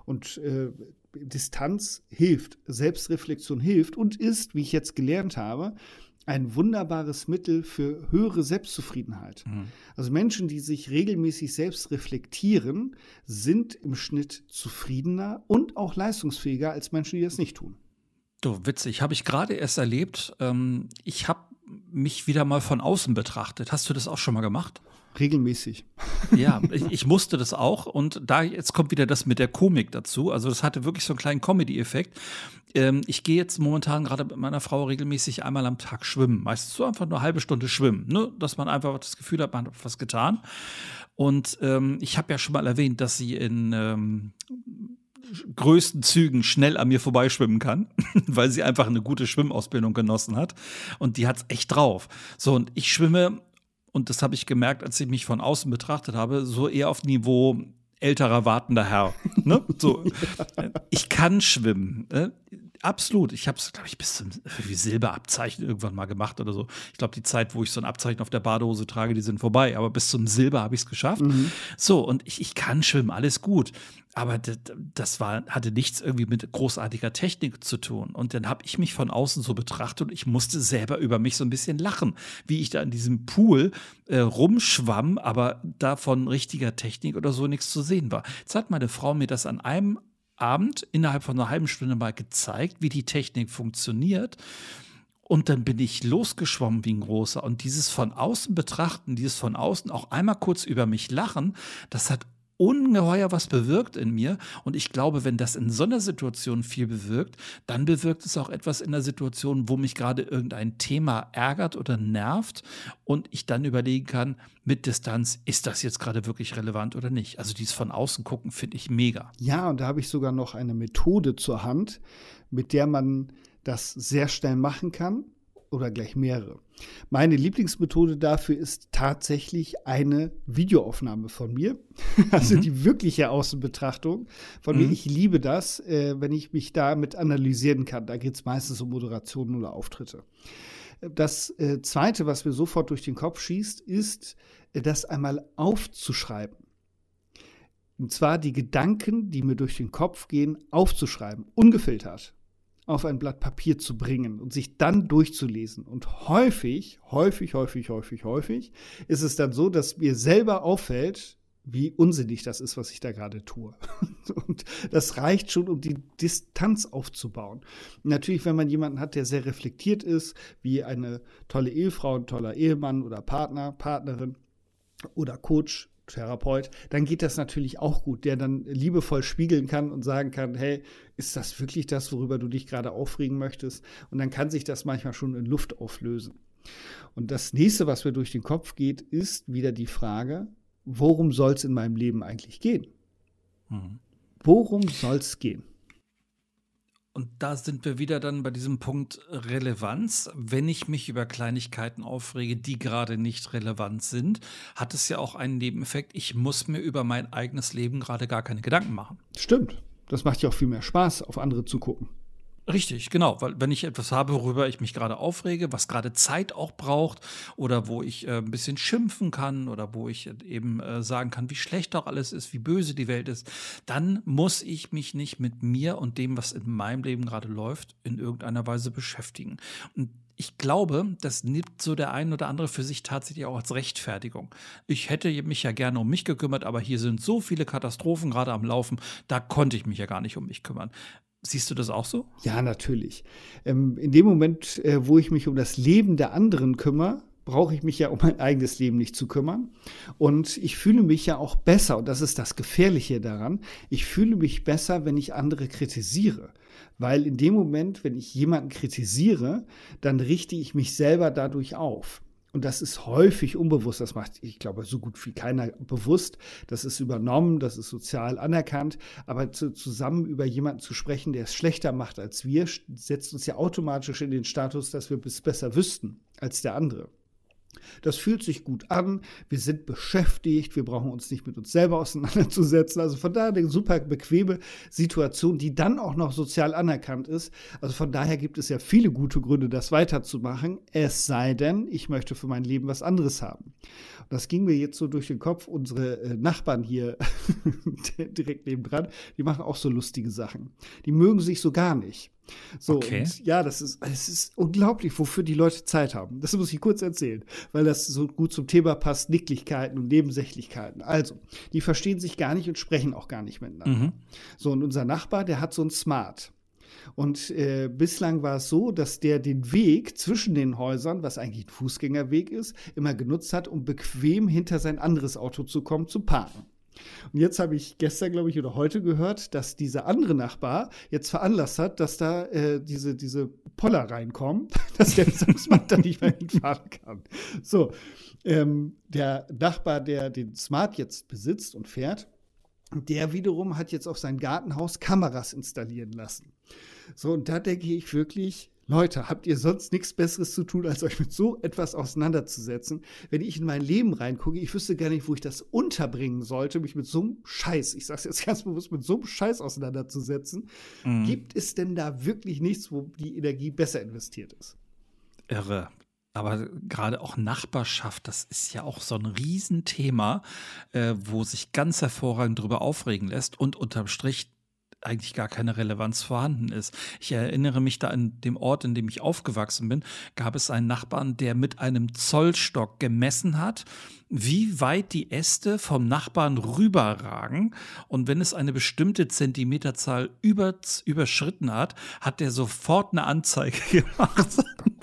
Und äh, Distanz hilft, Selbstreflexion hilft und ist, wie ich jetzt gelernt habe, ein wunderbares Mittel für höhere Selbstzufriedenheit. Mhm. Also Menschen, die sich regelmäßig selbst reflektieren, sind im Schnitt zufriedener und auch leistungsfähiger als Menschen, die das nicht tun. Du, witzig, habe ich gerade erst erlebt. Ähm, ich habe mich wieder mal von außen betrachtet. Hast du das auch schon mal gemacht? Regelmäßig. Ja, ich, ich, musste das auch. Und da jetzt kommt wieder das mit der Komik dazu. Also das hatte wirklich so einen kleinen Comedy-Effekt. Ähm, ich gehe jetzt momentan gerade mit meiner Frau regelmäßig einmal am Tag schwimmen. Meistens so einfach nur eine halbe Stunde schwimmen, ne? dass man einfach das Gefühl hat, man hat was getan. Und ähm, ich habe ja schon mal erwähnt, dass sie in ähm, größten Zügen schnell an mir vorbeischwimmen kann, weil sie einfach eine gute Schwimmausbildung genossen hat. Und die hat's echt drauf. So, und ich schwimme und das habe ich gemerkt, als ich mich von außen betrachtet habe, so eher auf Niveau älterer wartender Herr. Ne? So, ich kann schwimmen. Ne? Absolut. Ich habe es, glaube ich, bis zum Silberabzeichen irgendwann mal gemacht oder so. Ich glaube, die Zeit, wo ich so ein Abzeichen auf der Badehose trage, die sind vorbei. Aber bis zum Silber habe ich es geschafft. Mhm. So, und ich, ich kann schwimmen, alles gut. Aber das, war, hatte nichts irgendwie mit großartiger Technik zu tun. Und dann habe ich mich von außen so betrachtet und ich musste selber über mich so ein bisschen lachen, wie ich da in diesem Pool äh, rumschwamm, aber da von richtiger Technik oder so nichts zu sehen war. Jetzt hat meine Frau mir das an einem Abend innerhalb von einer halben Stunde mal gezeigt, wie die Technik funktioniert. Und dann bin ich losgeschwommen wie ein großer. Und dieses von außen betrachten, dieses von außen auch einmal kurz über mich lachen, das hat ungeheuer was bewirkt in mir. Und ich glaube, wenn das in so einer Situation viel bewirkt, dann bewirkt es auch etwas in der Situation, wo mich gerade irgendein Thema ärgert oder nervt und ich dann überlegen kann, mit Distanz, ist das jetzt gerade wirklich relevant oder nicht? Also dieses von außen gucken finde ich mega. Ja, und da habe ich sogar noch eine Methode zur Hand, mit der man das sehr schnell machen kann oder gleich mehrere. Meine Lieblingsmethode dafür ist tatsächlich eine Videoaufnahme von mir, also mhm. die wirkliche Außenbetrachtung von mhm. mir. Ich liebe das, äh, wenn ich mich damit analysieren kann. Da geht es meistens um Moderationen oder Auftritte. Das äh, Zweite, was mir sofort durch den Kopf schießt, ist, äh, das einmal aufzuschreiben. Und zwar die Gedanken, die mir durch den Kopf gehen, aufzuschreiben, ungefiltert auf ein Blatt Papier zu bringen und sich dann durchzulesen. Und häufig, häufig, häufig, häufig, häufig ist es dann so, dass mir selber auffällt, wie unsinnig das ist, was ich da gerade tue. Und das reicht schon, um die Distanz aufzubauen. natürlich, wenn man jemanden hat, der sehr reflektiert ist, wie eine tolle Ehefrau, ein toller Ehemann oder Partner, Partnerin oder Coach, Therapeut, dann geht das natürlich auch gut, der dann liebevoll spiegeln kann und sagen kann, hey, ist das wirklich das, worüber du dich gerade aufregen möchtest? Und dann kann sich das manchmal schon in Luft auflösen. Und das nächste, was mir durch den Kopf geht, ist wieder die Frage, worum soll es in meinem Leben eigentlich gehen? Mhm. Worum soll es gehen? Und da sind wir wieder dann bei diesem Punkt Relevanz. Wenn ich mich über Kleinigkeiten aufrege, die gerade nicht relevant sind, hat es ja auch einen Nebeneffekt. Ich muss mir über mein eigenes Leben gerade gar keine Gedanken machen. Stimmt. Das macht ja auch viel mehr Spaß, auf andere zu gucken. Richtig, genau, weil wenn ich etwas habe, worüber ich mich gerade aufrege, was gerade Zeit auch braucht oder wo ich äh, ein bisschen schimpfen kann oder wo ich eben äh, sagen kann, wie schlecht doch alles ist, wie böse die Welt ist, dann muss ich mich nicht mit mir und dem, was in meinem Leben gerade läuft, in irgendeiner Weise beschäftigen. Und ich glaube, das nimmt so der ein oder andere für sich tatsächlich auch als Rechtfertigung. Ich hätte mich ja gerne um mich gekümmert, aber hier sind so viele Katastrophen gerade am Laufen, da konnte ich mich ja gar nicht um mich kümmern. Siehst du das auch so? Ja, natürlich. Ähm, in dem Moment, äh, wo ich mich um das Leben der anderen kümmere, brauche ich mich ja um mein eigenes Leben nicht zu kümmern. Und ich fühle mich ja auch besser, und das ist das Gefährliche daran, ich fühle mich besser, wenn ich andere kritisiere. Weil in dem Moment, wenn ich jemanden kritisiere, dann richte ich mich selber dadurch auf. Und das ist häufig unbewusst, das macht, ich glaube, so gut wie keiner bewusst. Das ist übernommen, das ist sozial anerkannt. Aber zu, zusammen über jemanden zu sprechen, der es schlechter macht als wir, setzt uns ja automatisch in den Status, dass wir es besser wüssten als der andere. Das fühlt sich gut an, wir sind beschäftigt, wir brauchen uns nicht mit uns selber auseinanderzusetzen. Also von daher eine super bequeme Situation, die dann auch noch sozial anerkannt ist. Also von daher gibt es ja viele gute Gründe, das weiterzumachen, es sei denn, ich möchte für mein Leben was anderes haben. Das ging mir jetzt so durch den Kopf. Unsere äh, Nachbarn hier direkt nebendran, die machen auch so lustige Sachen. Die mögen sich so gar nicht. So, okay. und ja, das ist, es ist unglaublich, wofür die Leute Zeit haben. Das muss ich kurz erzählen, weil das so gut zum Thema passt, Nicklichkeiten und Nebensächlichkeiten. Also, die verstehen sich gar nicht und sprechen auch gar nicht miteinander. Mhm. So, und unser Nachbar, der hat so ein Smart. Und äh, bislang war es so, dass der den Weg zwischen den Häusern, was eigentlich ein Fußgängerweg ist, immer genutzt hat, um bequem hinter sein anderes Auto zu kommen, zu parken. Und jetzt habe ich gestern, glaube ich, oder heute gehört, dass dieser andere Nachbar jetzt veranlasst hat, dass da äh, diese, diese Poller reinkommen, dass der Smart da nicht mehr hinfahren kann. So, ähm, der Nachbar, der den Smart jetzt besitzt und fährt, der wiederum hat jetzt auf sein Gartenhaus Kameras installieren lassen. So, und da denke ich wirklich, Leute, habt ihr sonst nichts Besseres zu tun, als euch mit so etwas auseinanderzusetzen? Wenn ich in mein Leben reingucke, ich wüsste gar nicht, wo ich das unterbringen sollte, mich mit so einem Scheiß, ich sag's jetzt ganz bewusst, mit so einem Scheiß auseinanderzusetzen. Mhm. Gibt es denn da wirklich nichts, wo die Energie besser investiert ist? Irre. Aber gerade auch Nachbarschaft, das ist ja auch so ein Riesenthema, äh, wo sich ganz hervorragend drüber aufregen lässt und unterm Strich eigentlich gar keine Relevanz vorhanden ist. Ich erinnere mich da an dem Ort, in dem ich aufgewachsen bin, gab es einen Nachbarn, der mit einem Zollstock gemessen hat, wie weit die Äste vom Nachbarn rüberragen. Und wenn es eine bestimmte Zentimeterzahl über, überschritten hat, hat der sofort eine Anzeige gemacht.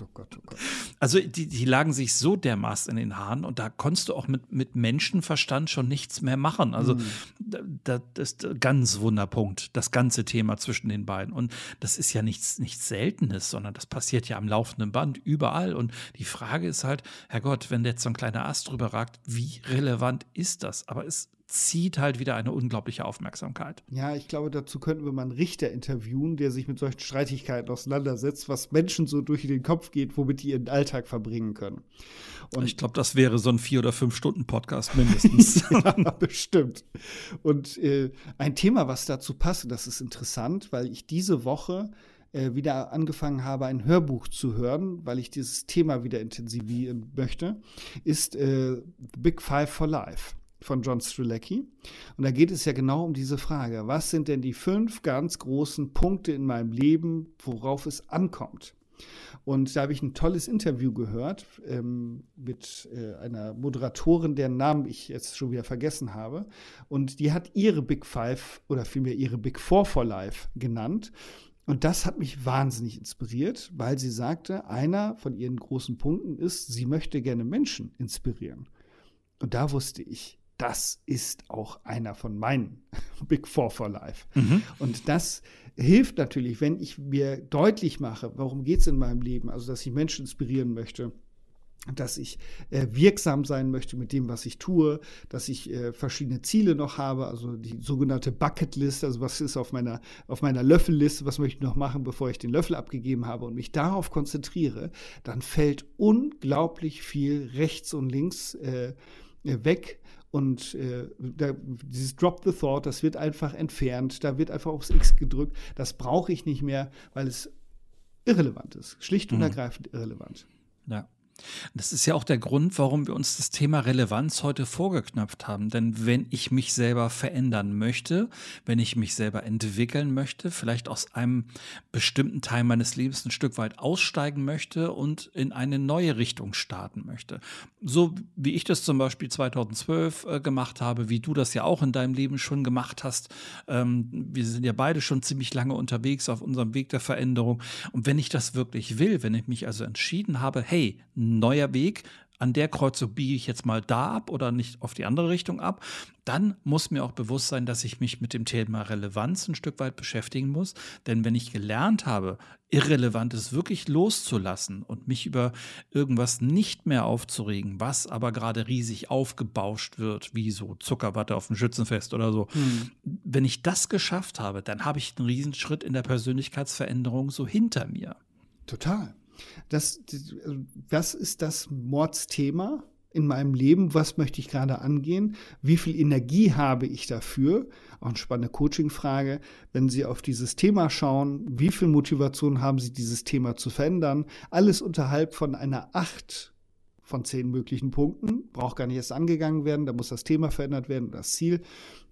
Oh Gott, oh Gott. Also die, die lagen sich so dermaßen in den Haaren und da konntest du auch mit, mit Menschenverstand schon nichts mehr machen. Also mhm. das, ist ganz Wunderpunkt, das ganze Thema zwischen den beiden. Und das ist ja nichts, nichts Seltenes, sondern das passiert ja am laufenden Band überall. Und die Frage ist halt, Herrgott, wenn jetzt so ein kleiner Ast drüber ragt, wie relevant ist das? Aber es zieht halt wieder eine unglaubliche Aufmerksamkeit. Ja, ich glaube, dazu könnten wir mal einen Richter interviewen, der sich mit solchen Streitigkeiten auseinandersetzt, was Menschen so durch den Kopf geht, womit die ihren Alltag verbringen können. Und ich glaube, das wäre so ein vier oder fünf Stunden Podcast mindestens. ja, bestimmt. Und äh, ein Thema, was dazu passt, das ist interessant, weil ich diese Woche äh, wieder angefangen habe, ein Hörbuch zu hören, weil ich dieses Thema wieder intensivieren möchte, ist äh, Big Five for Life von John Strzelecki. Und da geht es ja genau um diese Frage, was sind denn die fünf ganz großen Punkte in meinem Leben, worauf es ankommt? Und da habe ich ein tolles Interview gehört ähm, mit äh, einer Moderatorin, deren Namen ich jetzt schon wieder vergessen habe. Und die hat ihre Big Five oder vielmehr ihre Big Four for Life genannt. Und das hat mich wahnsinnig inspiriert, weil sie sagte, einer von ihren großen Punkten ist, sie möchte gerne Menschen inspirieren. Und da wusste ich, das ist auch einer von meinen Big Four for Life. Mhm. Und das hilft natürlich, wenn ich mir deutlich mache, warum geht es in meinem Leben, also dass ich Menschen inspirieren möchte, dass ich äh, wirksam sein möchte mit dem, was ich tue, dass ich äh, verschiedene Ziele noch habe, also die sogenannte Bucketlist, also was ist auf meiner, auf meiner Löffelliste, was möchte ich noch machen, bevor ich den Löffel abgegeben habe und mich darauf konzentriere, dann fällt unglaublich viel rechts und links äh, weg und äh, da, dieses Drop the Thought, das wird einfach entfernt, da wird einfach aufs X gedrückt. Das brauche ich nicht mehr, weil es irrelevant ist. Schlicht und mhm. ergreifend irrelevant. Ja. Das ist ja auch der Grund, warum wir uns das Thema Relevanz heute vorgeknöpft haben. Denn wenn ich mich selber verändern möchte, wenn ich mich selber entwickeln möchte, vielleicht aus einem bestimmten Teil meines Lebens ein Stück weit aussteigen möchte und in eine neue Richtung starten möchte. So wie ich das zum Beispiel 2012 äh, gemacht habe, wie du das ja auch in deinem Leben schon gemacht hast. Ähm, wir sind ja beide schon ziemlich lange unterwegs auf unserem Weg der Veränderung. Und wenn ich das wirklich will, wenn ich mich also entschieden habe, hey, neuer Weg, an der Kreuzung biege ich jetzt mal da ab oder nicht auf die andere Richtung ab, dann muss mir auch bewusst sein, dass ich mich mit dem Thema Relevanz ein Stück weit beschäftigen muss. Denn wenn ich gelernt habe, Irrelevantes wirklich loszulassen und mich über irgendwas nicht mehr aufzuregen, was aber gerade riesig aufgebauscht wird, wie so Zuckerwatte auf dem Schützenfest oder so, hm. wenn ich das geschafft habe, dann habe ich einen Riesenschritt in der Persönlichkeitsveränderung so hinter mir. Total. Das, was ist das Mordsthema in meinem Leben? Was möchte ich gerade angehen? Wie viel Energie habe ich dafür? Auch eine spannende Coaching-Frage. Wenn Sie auf dieses Thema schauen, wie viel Motivation haben Sie, dieses Thema zu verändern? Alles unterhalb von einer Acht von zehn möglichen Punkten. Braucht gar nicht erst angegangen werden. Da muss das Thema verändert werden, das Ziel.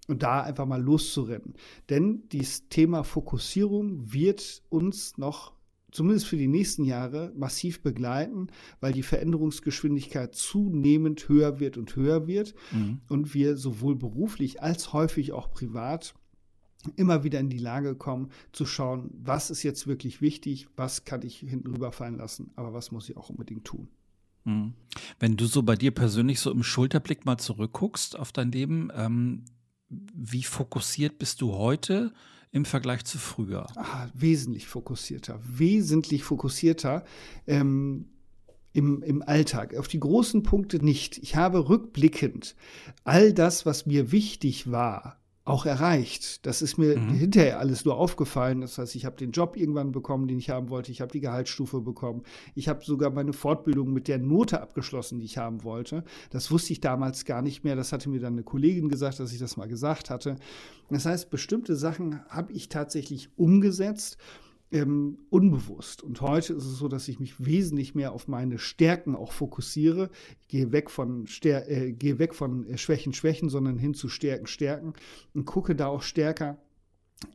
Und da einfach mal loszurennen. Denn dieses Thema Fokussierung wird uns noch zumindest für die nächsten Jahre massiv begleiten, weil die Veränderungsgeschwindigkeit zunehmend höher wird und höher wird mhm. und wir sowohl beruflich als häufig auch privat immer wieder in die Lage kommen zu schauen, was ist jetzt wirklich wichtig, was kann ich hinten rüberfallen lassen, aber was muss ich auch unbedingt tun. Mhm. Wenn du so bei dir persönlich so im Schulterblick mal zurückguckst auf dein Leben, ähm, wie fokussiert bist du heute? Im Vergleich zu früher? Ah, wesentlich fokussierter, wesentlich fokussierter. Ähm, im, im Alltag. Auf die großen Punkte nicht. Ich habe rückblickend all das, was mir wichtig war, auch erreicht. Das ist mir mhm. hinterher alles nur aufgefallen. Das heißt, ich habe den Job irgendwann bekommen, den ich haben wollte. Ich habe die Gehaltsstufe bekommen. Ich habe sogar meine Fortbildung mit der Note abgeschlossen, die ich haben wollte. Das wusste ich damals gar nicht mehr. Das hatte mir dann eine Kollegin gesagt, dass ich das mal gesagt hatte. Das heißt, bestimmte Sachen habe ich tatsächlich umgesetzt ähm, unbewusst. Und heute ist es so, dass ich mich wesentlich mehr auf meine Stärken auch fokussiere. Ich gehe weg von, Stär äh, gehe weg von äh, Schwächen, Schwächen, sondern hin zu Stärken, Stärken und gucke da auch stärker,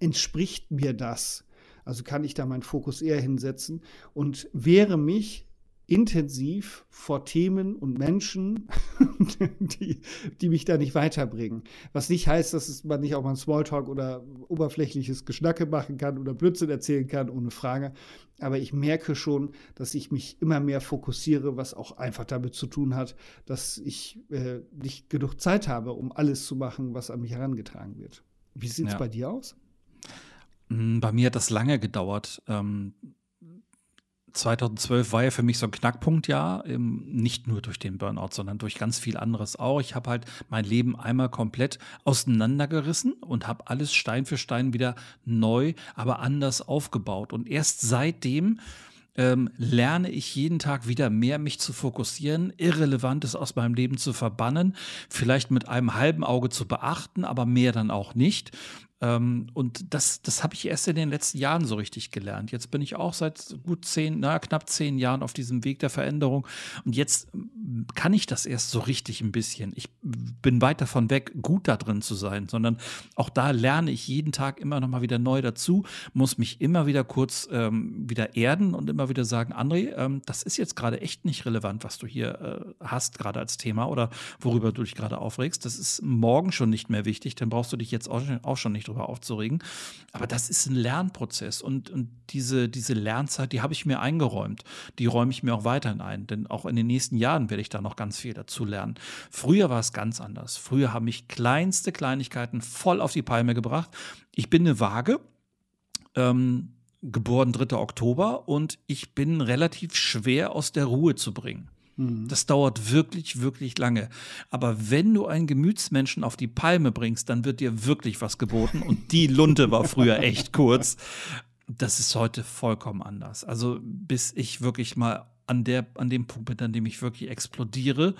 entspricht mir das? Also kann ich da meinen Fokus eher hinsetzen und wehre mich intensiv vor Themen und Menschen, die, die mich da nicht weiterbringen. Was nicht heißt, dass man nicht auch mal Smalltalk oder oberflächliches Geschnacke machen kann oder Blödsinn erzählen kann, ohne Frage. Aber ich merke schon, dass ich mich immer mehr fokussiere, was auch einfach damit zu tun hat, dass ich äh, nicht genug Zeit habe, um alles zu machen, was an mich herangetragen wird. Wie sieht es ja. bei dir aus? Hm, bei mir hat das lange gedauert. Ähm 2012 war ja für mich so ein Knackpunktjahr, nicht nur durch den Burnout, sondern durch ganz viel anderes auch. Ich habe halt mein Leben einmal komplett auseinandergerissen und habe alles Stein für Stein wieder neu, aber anders aufgebaut. Und erst seitdem ähm, lerne ich jeden Tag wieder mehr, mich zu fokussieren, Irrelevantes aus meinem Leben zu verbannen, vielleicht mit einem halben Auge zu beachten, aber mehr dann auch nicht. Ähm, und das, das habe ich erst in den letzten Jahren so richtig gelernt. Jetzt bin ich auch seit gut zehn, naja, knapp zehn Jahren auf diesem Weg der Veränderung. Und jetzt ähm, kann ich das erst so richtig ein bisschen. Ich bin weit davon weg, gut da drin zu sein, sondern auch da lerne ich jeden Tag immer noch mal wieder neu dazu, muss mich immer wieder kurz ähm, wieder erden und immer wieder sagen, André, ähm, das ist jetzt gerade echt nicht relevant, was du hier äh, hast, gerade als Thema oder worüber du dich gerade aufregst. Das ist morgen schon nicht mehr wichtig, dann brauchst du dich jetzt auch, auch schon nicht drüber aufzuregen. Aber das ist ein Lernprozess und, und diese, diese Lernzeit, die habe ich mir eingeräumt. Die räume ich mir auch weiterhin ein, denn auch in den nächsten Jahren werde ich da noch ganz viel dazu lernen. Früher war es ganz anders. Früher haben mich kleinste Kleinigkeiten voll auf die Palme gebracht. Ich bin eine Waage. Ähm, geboren 3. Oktober und ich bin relativ schwer aus der Ruhe zu bringen. Mhm. Das dauert wirklich, wirklich lange. Aber wenn du einen Gemütsmenschen auf die Palme bringst, dann wird dir wirklich was geboten. Und die Lunte war früher echt kurz. Das ist heute vollkommen anders. Also bis ich wirklich mal an, der, an dem Punkt bin, an dem ich wirklich explodiere,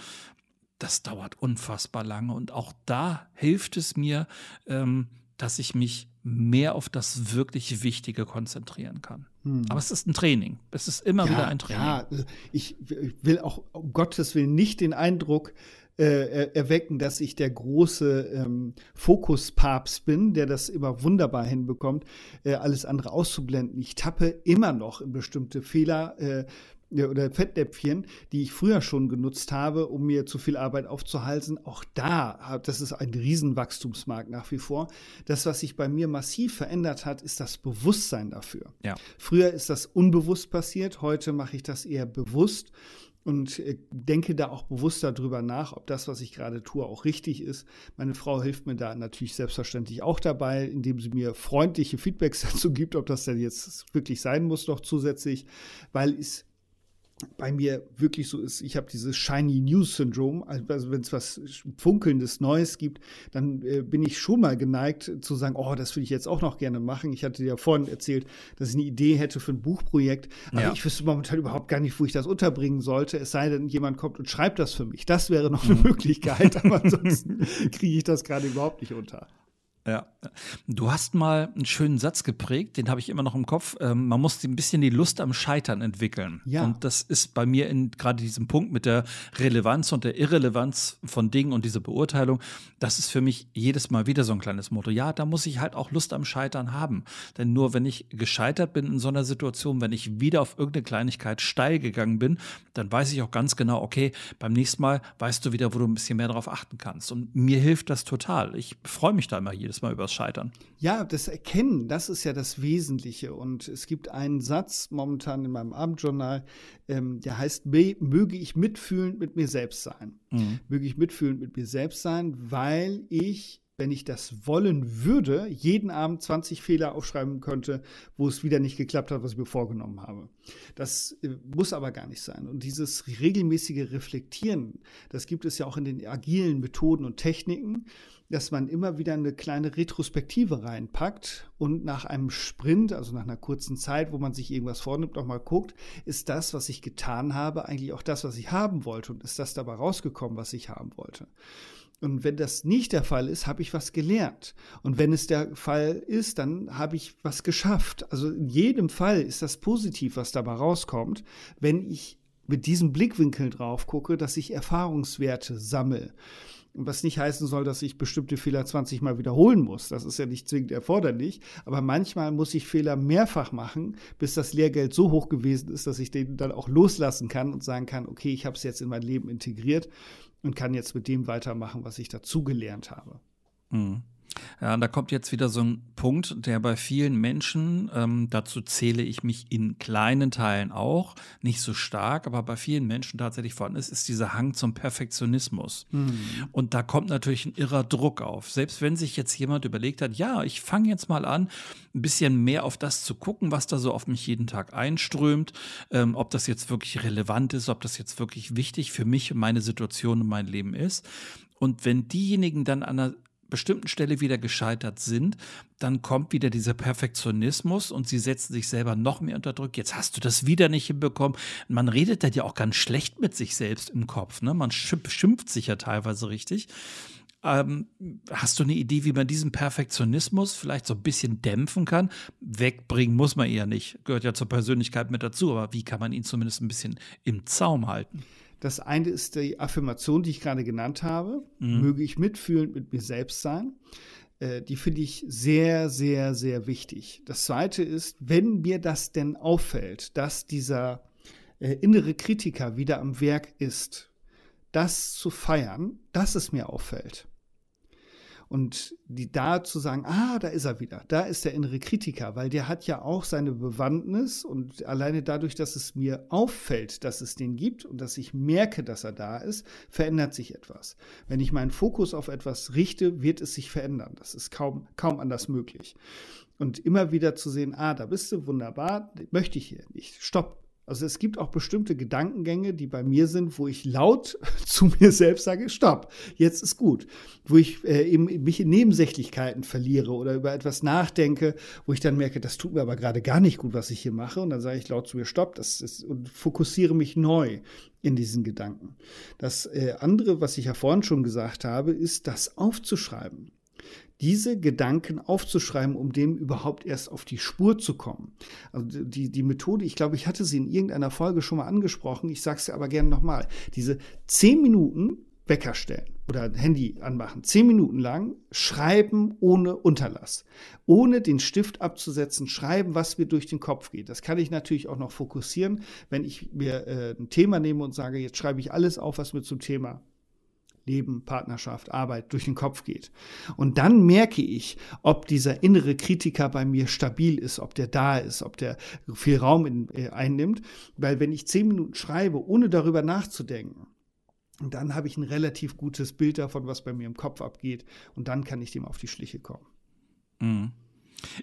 das dauert unfassbar lange. Und auch da hilft es mir, ähm, dass ich mich mehr auf das wirklich Wichtige konzentrieren kann. Hm. Aber es ist ein Training. Es ist immer ja, wieder ein Training. Ja, ich will auch um Gottes Willen nicht den Eindruck äh, erwecken, dass ich der große ähm, Fokuspapst bin, der das immer wunderbar hinbekommt, äh, alles andere auszublenden. Ich tappe immer noch in bestimmte Fehler. Äh, oder Fettnäpfchen, die ich früher schon genutzt habe, um mir zu viel Arbeit aufzuhalten. Auch da, das ist ein Riesenwachstumsmarkt nach wie vor. Das, was sich bei mir massiv verändert hat, ist das Bewusstsein dafür. Ja. Früher ist das unbewusst passiert, heute mache ich das eher bewusst und äh, denke da auch bewusst darüber nach, ob das, was ich gerade tue, auch richtig ist. Meine Frau hilft mir da natürlich selbstverständlich auch dabei, indem sie mir freundliche Feedbacks dazu gibt, ob das denn jetzt wirklich sein muss noch zusätzlich, weil es bei mir wirklich so ist, ich habe dieses Shiny News Syndrom. Also wenn es was funkelndes Neues gibt, dann äh, bin ich schon mal geneigt zu sagen, oh, das würde ich jetzt auch noch gerne machen. Ich hatte dir ja vorhin erzählt, dass ich eine Idee hätte für ein Buchprojekt, aber ja. ich wüsste momentan überhaupt gar nicht, wo ich das unterbringen sollte. Es sei denn, jemand kommt und schreibt das für mich. Das wäre noch eine mhm. Möglichkeit, aber ansonsten kriege ich das gerade überhaupt nicht unter. Ja. Du hast mal einen schönen Satz geprägt, den habe ich immer noch im Kopf. Ähm, man muss ein bisschen die Lust am Scheitern entwickeln. Ja. Und das ist bei mir in gerade diesem Punkt mit der Relevanz und der Irrelevanz von Dingen und dieser Beurteilung, das ist für mich jedes Mal wieder so ein kleines Motto. Ja, da muss ich halt auch Lust am Scheitern haben. Denn nur wenn ich gescheitert bin in so einer Situation, wenn ich wieder auf irgendeine Kleinigkeit steil gegangen bin, dann weiß ich auch ganz genau, okay, beim nächsten Mal weißt du wieder, wo du ein bisschen mehr darauf achten kannst. Und mir hilft das total. Ich freue mich da immer jedes jedes Mal übers Scheitern. Ja, das Erkennen, das ist ja das Wesentliche. Und es gibt einen Satz momentan in meinem Abendjournal, ähm, der heißt, möge ich mitfühlend mit mir selbst sein. Mhm. Möge ich mitfühlend mit mir selbst sein, weil ich wenn ich das wollen würde, jeden Abend 20 Fehler aufschreiben könnte, wo es wieder nicht geklappt hat, was ich mir vorgenommen habe. Das äh, muss aber gar nicht sein. Und dieses regelmäßige Reflektieren, das gibt es ja auch in den agilen Methoden und Techniken. Dass man immer wieder eine kleine Retrospektive reinpackt und nach einem Sprint, also nach einer kurzen Zeit, wo man sich irgendwas vornimmt, nochmal guckt, ist das, was ich getan habe, eigentlich auch das, was ich haben wollte und ist das dabei rausgekommen, was ich haben wollte. Und wenn das nicht der Fall ist, habe ich was gelernt. Und wenn es der Fall ist, dann habe ich was geschafft. Also in jedem Fall ist das positiv, was dabei rauskommt, wenn ich mit diesem Blickwinkel drauf gucke, dass ich Erfahrungswerte sammle. Was nicht heißen soll, dass ich bestimmte Fehler 20 Mal wiederholen muss. Das ist ja nicht zwingend erforderlich. Aber manchmal muss ich Fehler mehrfach machen, bis das Lehrgeld so hoch gewesen ist, dass ich den dann auch loslassen kann und sagen kann, okay, ich habe es jetzt in mein Leben integriert und kann jetzt mit dem weitermachen, was ich dazugelernt habe. Mhm. Ja, da kommt jetzt wieder so ein Punkt, der bei vielen Menschen, ähm, dazu zähle ich mich in kleinen Teilen auch, nicht so stark, aber bei vielen Menschen tatsächlich vorhanden ist, ist dieser Hang zum Perfektionismus. Mhm. Und da kommt natürlich ein irrer Druck auf. Selbst wenn sich jetzt jemand überlegt hat, ja, ich fange jetzt mal an, ein bisschen mehr auf das zu gucken, was da so auf mich jeden Tag einströmt, ähm, ob das jetzt wirklich relevant ist, ob das jetzt wirklich wichtig für mich und meine Situation und mein Leben ist. Und wenn diejenigen dann an einer bestimmten Stelle wieder gescheitert sind, dann kommt wieder dieser Perfektionismus und sie setzen sich selber noch mehr unter Druck. Jetzt hast du das wieder nicht hinbekommen. Man redet dann ja auch ganz schlecht mit sich selbst im Kopf. Ne? Man schimpft sich ja teilweise richtig. Ähm, hast du eine Idee, wie man diesen Perfektionismus vielleicht so ein bisschen dämpfen kann? Wegbringen muss man eher nicht. Gehört ja zur Persönlichkeit mit dazu, aber wie kann man ihn zumindest ein bisschen im Zaum halten? Das eine ist die Affirmation, die ich gerade genannt habe. Mhm. Möge ich mitfühlend mit mir selbst sein. Äh, die finde ich sehr, sehr, sehr wichtig. Das zweite ist, wenn mir das denn auffällt, dass dieser äh, innere Kritiker wieder am Werk ist, das zu feiern, dass es mir auffällt und die da zu sagen, ah, da ist er wieder, da ist der innere Kritiker, weil der hat ja auch seine Bewandtnis und alleine dadurch, dass es mir auffällt, dass es den gibt und dass ich merke, dass er da ist, verändert sich etwas. Wenn ich meinen Fokus auf etwas richte, wird es sich verändern. Das ist kaum, kaum anders möglich. Und immer wieder zu sehen, ah, da bist du, wunderbar, möchte ich hier nicht. Stopp, also es gibt auch bestimmte Gedankengänge, die bei mir sind, wo ich laut zu mir selbst sage, stopp, jetzt ist gut. Wo ich äh, eben mich in Nebensächlichkeiten verliere oder über etwas nachdenke, wo ich dann merke, das tut mir aber gerade gar nicht gut, was ich hier mache. Und dann sage ich laut zu mir, stopp, das ist, und fokussiere mich neu in diesen Gedanken. Das äh, andere, was ich ja vorhin schon gesagt habe, ist, das aufzuschreiben diese Gedanken aufzuschreiben, um dem überhaupt erst auf die Spur zu kommen. Also die, die Methode, ich glaube, ich hatte sie in irgendeiner Folge schon mal angesprochen, ich sage es aber gerne nochmal. Diese zehn Minuten Wecker stellen oder Handy anmachen, zehn Minuten lang schreiben ohne Unterlass, ohne den Stift abzusetzen, schreiben, was mir durch den Kopf geht. Das kann ich natürlich auch noch fokussieren, wenn ich mir äh, ein Thema nehme und sage, jetzt schreibe ich alles auf, was mir zum Thema Leben, Partnerschaft, Arbeit durch den Kopf geht. Und dann merke ich, ob dieser innere Kritiker bei mir stabil ist, ob der da ist, ob der viel Raum in, äh, einnimmt. Weil wenn ich zehn Minuten schreibe, ohne darüber nachzudenken, dann habe ich ein relativ gutes Bild davon, was bei mir im Kopf abgeht. Und dann kann ich dem auf die Schliche kommen. Mhm.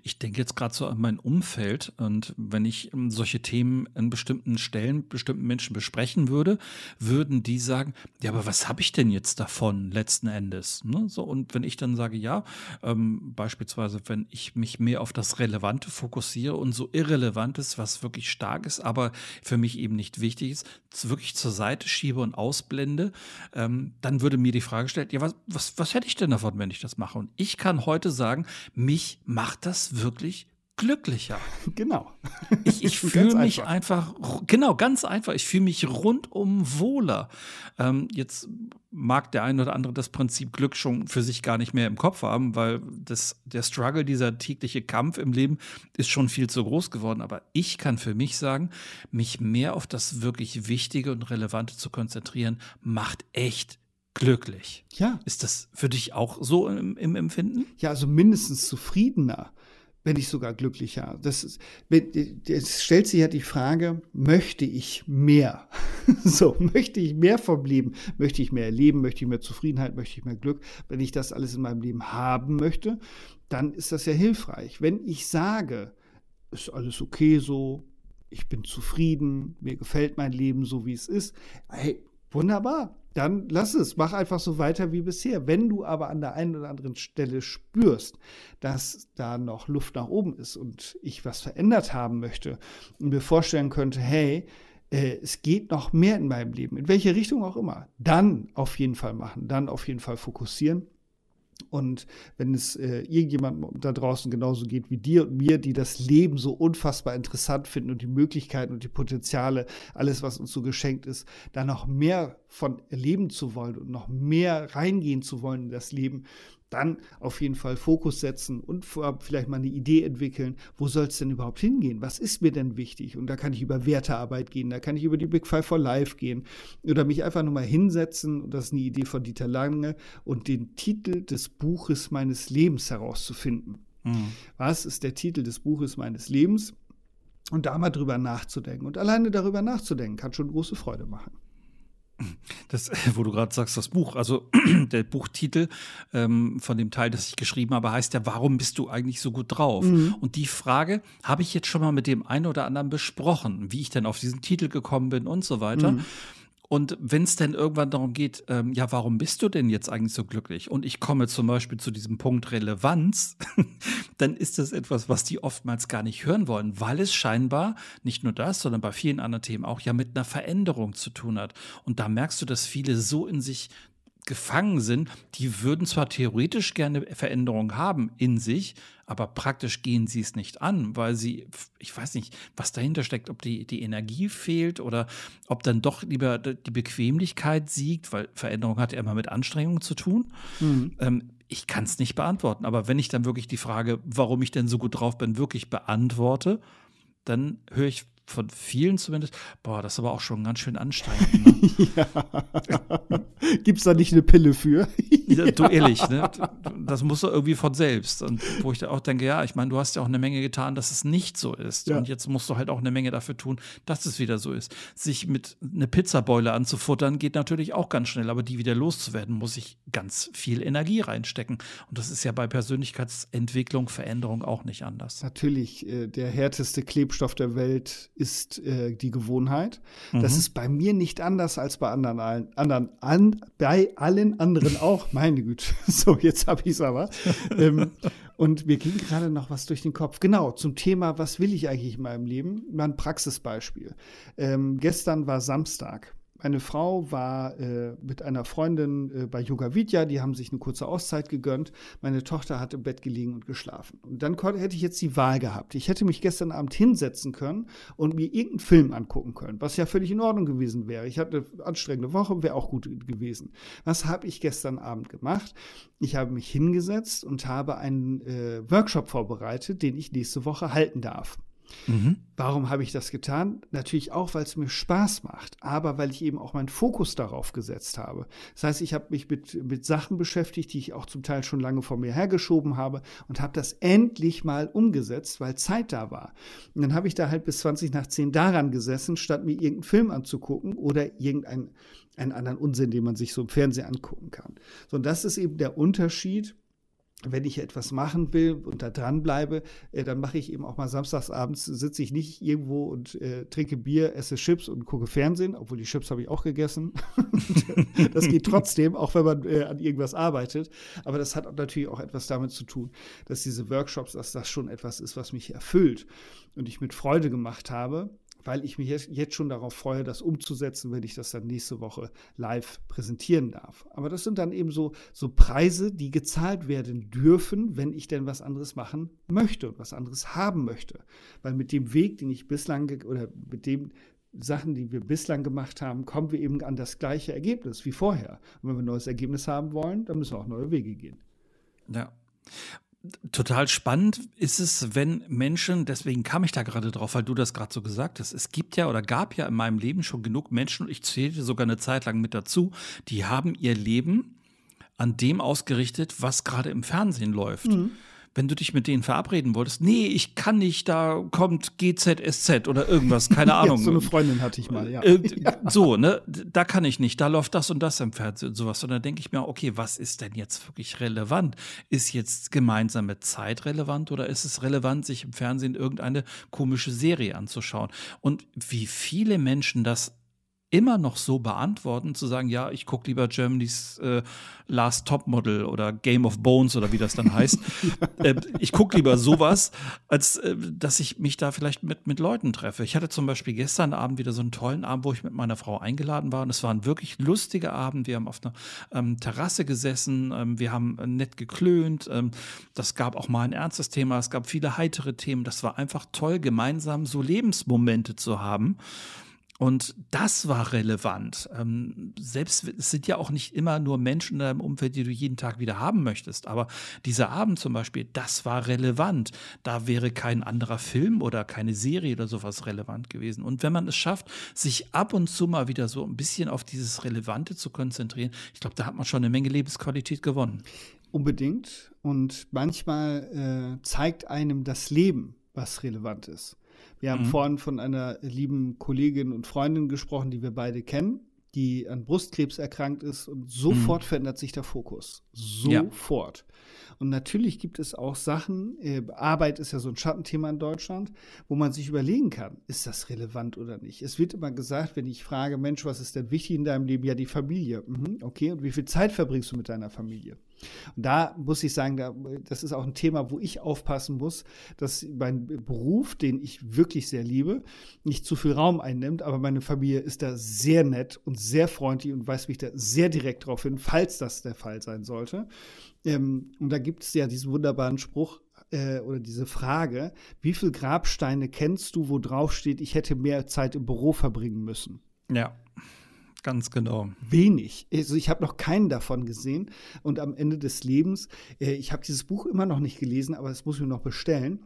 Ich denke jetzt gerade so an mein Umfeld und wenn ich ähm, solche Themen an bestimmten Stellen, bestimmten Menschen besprechen würde, würden die sagen, ja, aber was habe ich denn jetzt davon letzten Endes? Ne? So, und wenn ich dann sage, ja, ähm, beispielsweise, wenn ich mich mehr auf das Relevante fokussiere und so Irrelevantes, was wirklich stark ist, aber für mich eben nicht wichtig ist, wirklich zur Seite schiebe und ausblende, ähm, dann würde mir die Frage gestellt, ja, was, was, was hätte ich denn davon, wenn ich das mache? Und ich kann heute sagen, mich macht das das wirklich glücklicher. Genau. Ich, ich fühle mich einfach. einfach, genau, ganz einfach. Ich fühle mich rundum wohler. Ähm, jetzt mag der eine oder andere das Prinzip Glück schon für sich gar nicht mehr im Kopf haben, weil das, der Struggle, dieser tägliche Kampf im Leben ist schon viel zu groß geworden. Aber ich kann für mich sagen, mich mehr auf das wirklich Wichtige und Relevante zu konzentrieren, macht echt glücklich. Ja. Ist das für dich auch so im, im Empfinden? Ja, also mindestens zufriedener wenn nicht sogar glücklicher. Das, ist, es stellt sich ja die Frage, möchte ich mehr? so, möchte ich mehr vom Leben? Möchte ich mehr erleben? Möchte ich mehr Zufriedenheit? Möchte ich mehr Glück? Wenn ich das alles in meinem Leben haben möchte, dann ist das ja hilfreich. Wenn ich sage, ist alles okay so, ich bin zufrieden, mir gefällt mein Leben so, wie es ist, hey, Wunderbar. Dann lass es, mach einfach so weiter wie bisher. Wenn du aber an der einen oder anderen Stelle spürst, dass da noch Luft nach oben ist und ich was verändert haben möchte und mir vorstellen könnte, hey, äh, es geht noch mehr in meinem Leben, in welche Richtung auch immer, dann auf jeden Fall machen, dann auf jeden Fall fokussieren und wenn es äh, irgendjemandem da draußen genauso geht wie dir und mir, die das Leben so unfassbar interessant finden und die Möglichkeiten und die Potenziale, alles, was uns so geschenkt ist, da noch mehr von erleben zu wollen und noch mehr reingehen zu wollen in das Leben, dann auf jeden Fall Fokus setzen und vielleicht mal eine Idee entwickeln, wo soll es denn überhaupt hingehen? Was ist mir denn wichtig? Und da kann ich über Wertearbeit gehen, da kann ich über die Big Five for Life gehen oder mich einfach nur mal hinsetzen, und das ist eine Idee von Dieter Lange, und den Titel des Buches meines Lebens herauszufinden. Mhm. Was ist der Titel des Buches meines Lebens? Und da mal drüber nachzudenken. Und alleine darüber nachzudenken kann schon große Freude machen. Das, wo du gerade sagst, das Buch, also der Buchtitel ähm, von dem Teil, das ich geschrieben habe, heißt ja, warum bist du eigentlich so gut drauf? Mhm. Und die Frage habe ich jetzt schon mal mit dem einen oder anderen besprochen, wie ich denn auf diesen Titel gekommen bin und so weiter. Mhm. Und wenn es denn irgendwann darum geht, ähm, ja, warum bist du denn jetzt eigentlich so glücklich? Und ich komme zum Beispiel zu diesem Punkt Relevanz, dann ist das etwas, was die oftmals gar nicht hören wollen, weil es scheinbar nicht nur das, sondern bei vielen anderen Themen auch ja mit einer Veränderung zu tun hat. Und da merkst du, dass viele so in sich gefangen sind, die würden zwar theoretisch gerne Veränderungen haben in sich, aber praktisch gehen sie es nicht an, weil sie, ich weiß nicht, was dahinter steckt, ob die, die Energie fehlt oder ob dann doch lieber die Bequemlichkeit siegt, weil Veränderung hat ja immer mit Anstrengungen zu tun. Mhm. Ähm, ich kann es nicht beantworten, aber wenn ich dann wirklich die Frage, warum ich denn so gut drauf bin, wirklich beantworte, dann höre ich von vielen zumindest, boah, das ist aber auch schon ganz schön anstrengend. Ne? ja. Gibt es da nicht eine Pille für? ja, du ehrlich, ne? Das muss doch irgendwie von selbst. Und wo ich da auch denke, ja, ich meine, du hast ja auch eine Menge getan, dass es nicht so ist. Ja. Und jetzt musst du halt auch eine Menge dafür tun, dass es wieder so ist. Sich mit einer Pizzabeule anzufuttern, geht natürlich auch ganz schnell, aber die wieder loszuwerden, muss ich ganz viel Energie reinstecken. Und das ist ja bei Persönlichkeitsentwicklung, Veränderung auch nicht anders. Natürlich, äh, der härteste Klebstoff der Welt ist äh, die Gewohnheit. Mhm. Das ist bei mir nicht anders als bei anderen, anderen an, bei allen anderen auch. Meine Güte. So, jetzt habe ich es aber. ähm, und mir ging gerade noch was durch den Kopf. Genau, zum Thema, was will ich eigentlich in meinem Leben? Mal ein Praxisbeispiel. Ähm, gestern war Samstag. Meine Frau war äh, mit einer Freundin äh, bei Yoga Vidya, die haben sich eine kurze Auszeit gegönnt. Meine Tochter hat im Bett gelegen und geschlafen. Und dann hätte ich jetzt die Wahl gehabt. Ich hätte mich gestern Abend hinsetzen können und mir irgendeinen Film angucken können, was ja völlig in Ordnung gewesen wäre. Ich hatte eine anstrengende Woche, wäre auch gut gewesen. Was habe ich gestern Abend gemacht? Ich habe mich hingesetzt und habe einen äh, Workshop vorbereitet, den ich nächste Woche halten darf. Mhm. Warum habe ich das getan? Natürlich auch, weil es mir Spaß macht, aber weil ich eben auch meinen Fokus darauf gesetzt habe. Das heißt, ich habe mich mit, mit Sachen beschäftigt, die ich auch zum Teil schon lange vor mir hergeschoben habe und habe das endlich mal umgesetzt, weil Zeit da war. Und dann habe ich da halt bis 20 nach 10 daran gesessen, statt mir irgendeinen Film anzugucken oder irgendeinen einen anderen Unsinn, den man sich so im Fernsehen angucken kann. So, und das ist eben der Unterschied wenn ich etwas machen will und da dran bleibe, äh, dann mache ich eben auch mal samstagsabends, sitze ich nicht irgendwo und äh, trinke Bier, esse Chips und gucke Fernsehen, obwohl die Chips habe ich auch gegessen. das geht trotzdem, auch wenn man äh, an irgendwas arbeitet. Aber das hat natürlich auch etwas damit zu tun, dass diese Workshops, dass das schon etwas ist, was mich erfüllt und ich mit Freude gemacht habe weil ich mich jetzt schon darauf freue, das umzusetzen, wenn ich das dann nächste Woche live präsentieren darf. Aber das sind dann eben so, so Preise, die gezahlt werden dürfen, wenn ich denn was anderes machen möchte und was anderes haben möchte. Weil mit dem Weg, den ich bislang oder mit den Sachen, die wir bislang gemacht haben, kommen wir eben an das gleiche Ergebnis wie vorher. Und wenn wir ein neues Ergebnis haben wollen, dann müssen wir auch neue Wege gehen. Ja total spannend ist es, wenn Menschen, deswegen kam ich da gerade drauf, weil du das gerade so gesagt hast, es gibt ja oder gab ja in meinem Leben schon genug Menschen, und ich zählte sogar eine Zeit lang mit dazu, die haben ihr Leben an dem ausgerichtet, was gerade im Fernsehen läuft. Mhm wenn du dich mit denen verabreden wolltest, nee, ich kann nicht, da kommt GZSZ oder irgendwas, keine Ahnung. ja, so eine Freundin hatte ich mal, ja. Äh, so, ne, da kann ich nicht, da läuft das und das im Fernsehen und sowas. Und dann denke ich mir, okay, was ist denn jetzt wirklich relevant? Ist jetzt gemeinsame Zeit relevant oder ist es relevant, sich im Fernsehen irgendeine komische Serie anzuschauen? Und wie viele Menschen das immer noch so beantworten, zu sagen, ja, ich gucke lieber Germany's äh, Last Topmodel oder Game of Bones oder wie das dann heißt. äh, ich gucke lieber sowas, als äh, dass ich mich da vielleicht mit, mit Leuten treffe. Ich hatte zum Beispiel gestern Abend wieder so einen tollen Abend, wo ich mit meiner Frau eingeladen war. Und es war ein wirklich lustiger Abend. Wir haben auf einer ähm, Terrasse gesessen, ähm, wir haben äh, nett geklönt. Ähm, das gab auch mal ein ernstes Thema, es gab viele heitere Themen. Das war einfach toll, gemeinsam so Lebensmomente zu haben. Und das war relevant. Ähm, selbst es sind ja auch nicht immer nur Menschen in deinem Umfeld, die du jeden Tag wieder haben möchtest. Aber dieser Abend zum Beispiel, das war relevant. Da wäre kein anderer Film oder keine Serie oder sowas relevant gewesen. Und wenn man es schafft, sich ab und zu mal wieder so ein bisschen auf dieses Relevante zu konzentrieren, ich glaube, da hat man schon eine Menge Lebensqualität gewonnen. Unbedingt. Und manchmal äh, zeigt einem das Leben, was relevant ist. Wir haben mhm. vorhin von einer lieben Kollegin und Freundin gesprochen, die wir beide kennen, die an Brustkrebs erkrankt ist und sofort mhm. verändert sich der Fokus. Sofort. Ja. Und natürlich gibt es auch Sachen, äh, Arbeit ist ja so ein Schattenthema in Deutschland, wo man sich überlegen kann, ist das relevant oder nicht? Es wird immer gesagt, wenn ich frage, Mensch, was ist denn wichtig in deinem Leben? Ja, die Familie. Mhm, okay, und wie viel Zeit verbringst du mit deiner Familie? Und da muss ich sagen, da, das ist auch ein Thema, wo ich aufpassen muss, dass mein Beruf, den ich wirklich sehr liebe, nicht zu viel Raum einnimmt, aber meine Familie ist da sehr nett und sehr freundlich und weist mich da sehr direkt darauf hin, falls das der Fall sein sollte. Ähm, und da gibt es ja diesen wunderbaren Spruch, äh, oder diese Frage, wie viele Grabsteine kennst du, wo drauf steht, ich hätte mehr Zeit im Büro verbringen müssen? Ja. Ganz genau. Wenig. Also ich habe noch keinen davon gesehen. Und am Ende des Lebens, äh, ich habe dieses Buch immer noch nicht gelesen, aber es muss ich mir noch bestellen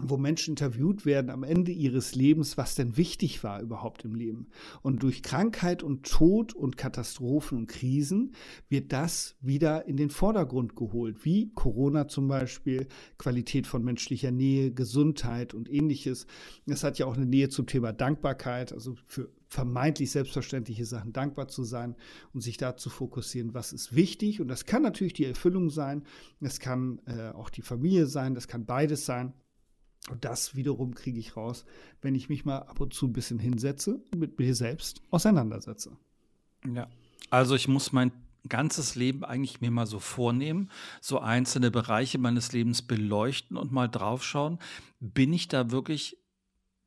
wo Menschen interviewt werden am Ende ihres Lebens, was denn wichtig war überhaupt im Leben. Und durch Krankheit und Tod und Katastrophen und Krisen wird das wieder in den Vordergrund geholt, wie Corona zum Beispiel, Qualität von menschlicher Nähe, Gesundheit und ähnliches. Das hat ja auch eine Nähe zum Thema Dankbarkeit, also für vermeintlich selbstverständliche Sachen dankbar zu sein und sich da zu fokussieren, was ist wichtig. Und das kann natürlich die Erfüllung sein, das kann äh, auch die Familie sein, das kann beides sein. Und das wiederum kriege ich raus, wenn ich mich mal ab und zu ein bisschen hinsetze und mit mir selbst auseinandersetze. Ja, also ich muss mein ganzes Leben eigentlich mir mal so vornehmen, so einzelne Bereiche meines Lebens beleuchten und mal draufschauen, bin ich da wirklich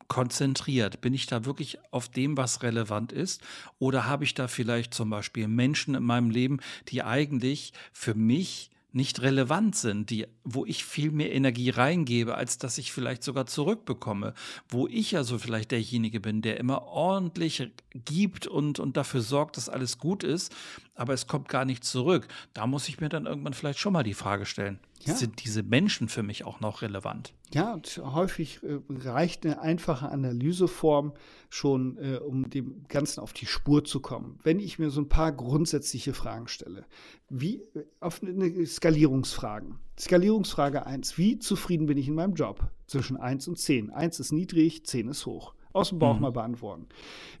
konzentriert? Bin ich da wirklich auf dem, was relevant ist? Oder habe ich da vielleicht zum Beispiel Menschen in meinem Leben, die eigentlich für mich nicht relevant sind, die, wo ich viel mehr Energie reingebe, als dass ich vielleicht sogar zurückbekomme, wo ich also vielleicht derjenige bin, der immer ordentlich gibt und, und dafür sorgt, dass alles gut ist, aber es kommt gar nicht zurück. Da muss ich mir dann irgendwann vielleicht schon mal die Frage stellen, ja. sind diese Menschen für mich auch noch relevant? Ja, und häufig äh, reicht eine einfache Analyseform schon, äh, um dem Ganzen auf die Spur zu kommen. Wenn ich mir so ein paar grundsätzliche Fragen stelle, wie äh, auf eine Skalierungsfragen. Skalierungsfrage 1, wie zufrieden bin ich in meinem Job? Zwischen 1 und 10. 1 ist niedrig, 10 ist hoch. Aus dem Bauch mhm. mal beantworten.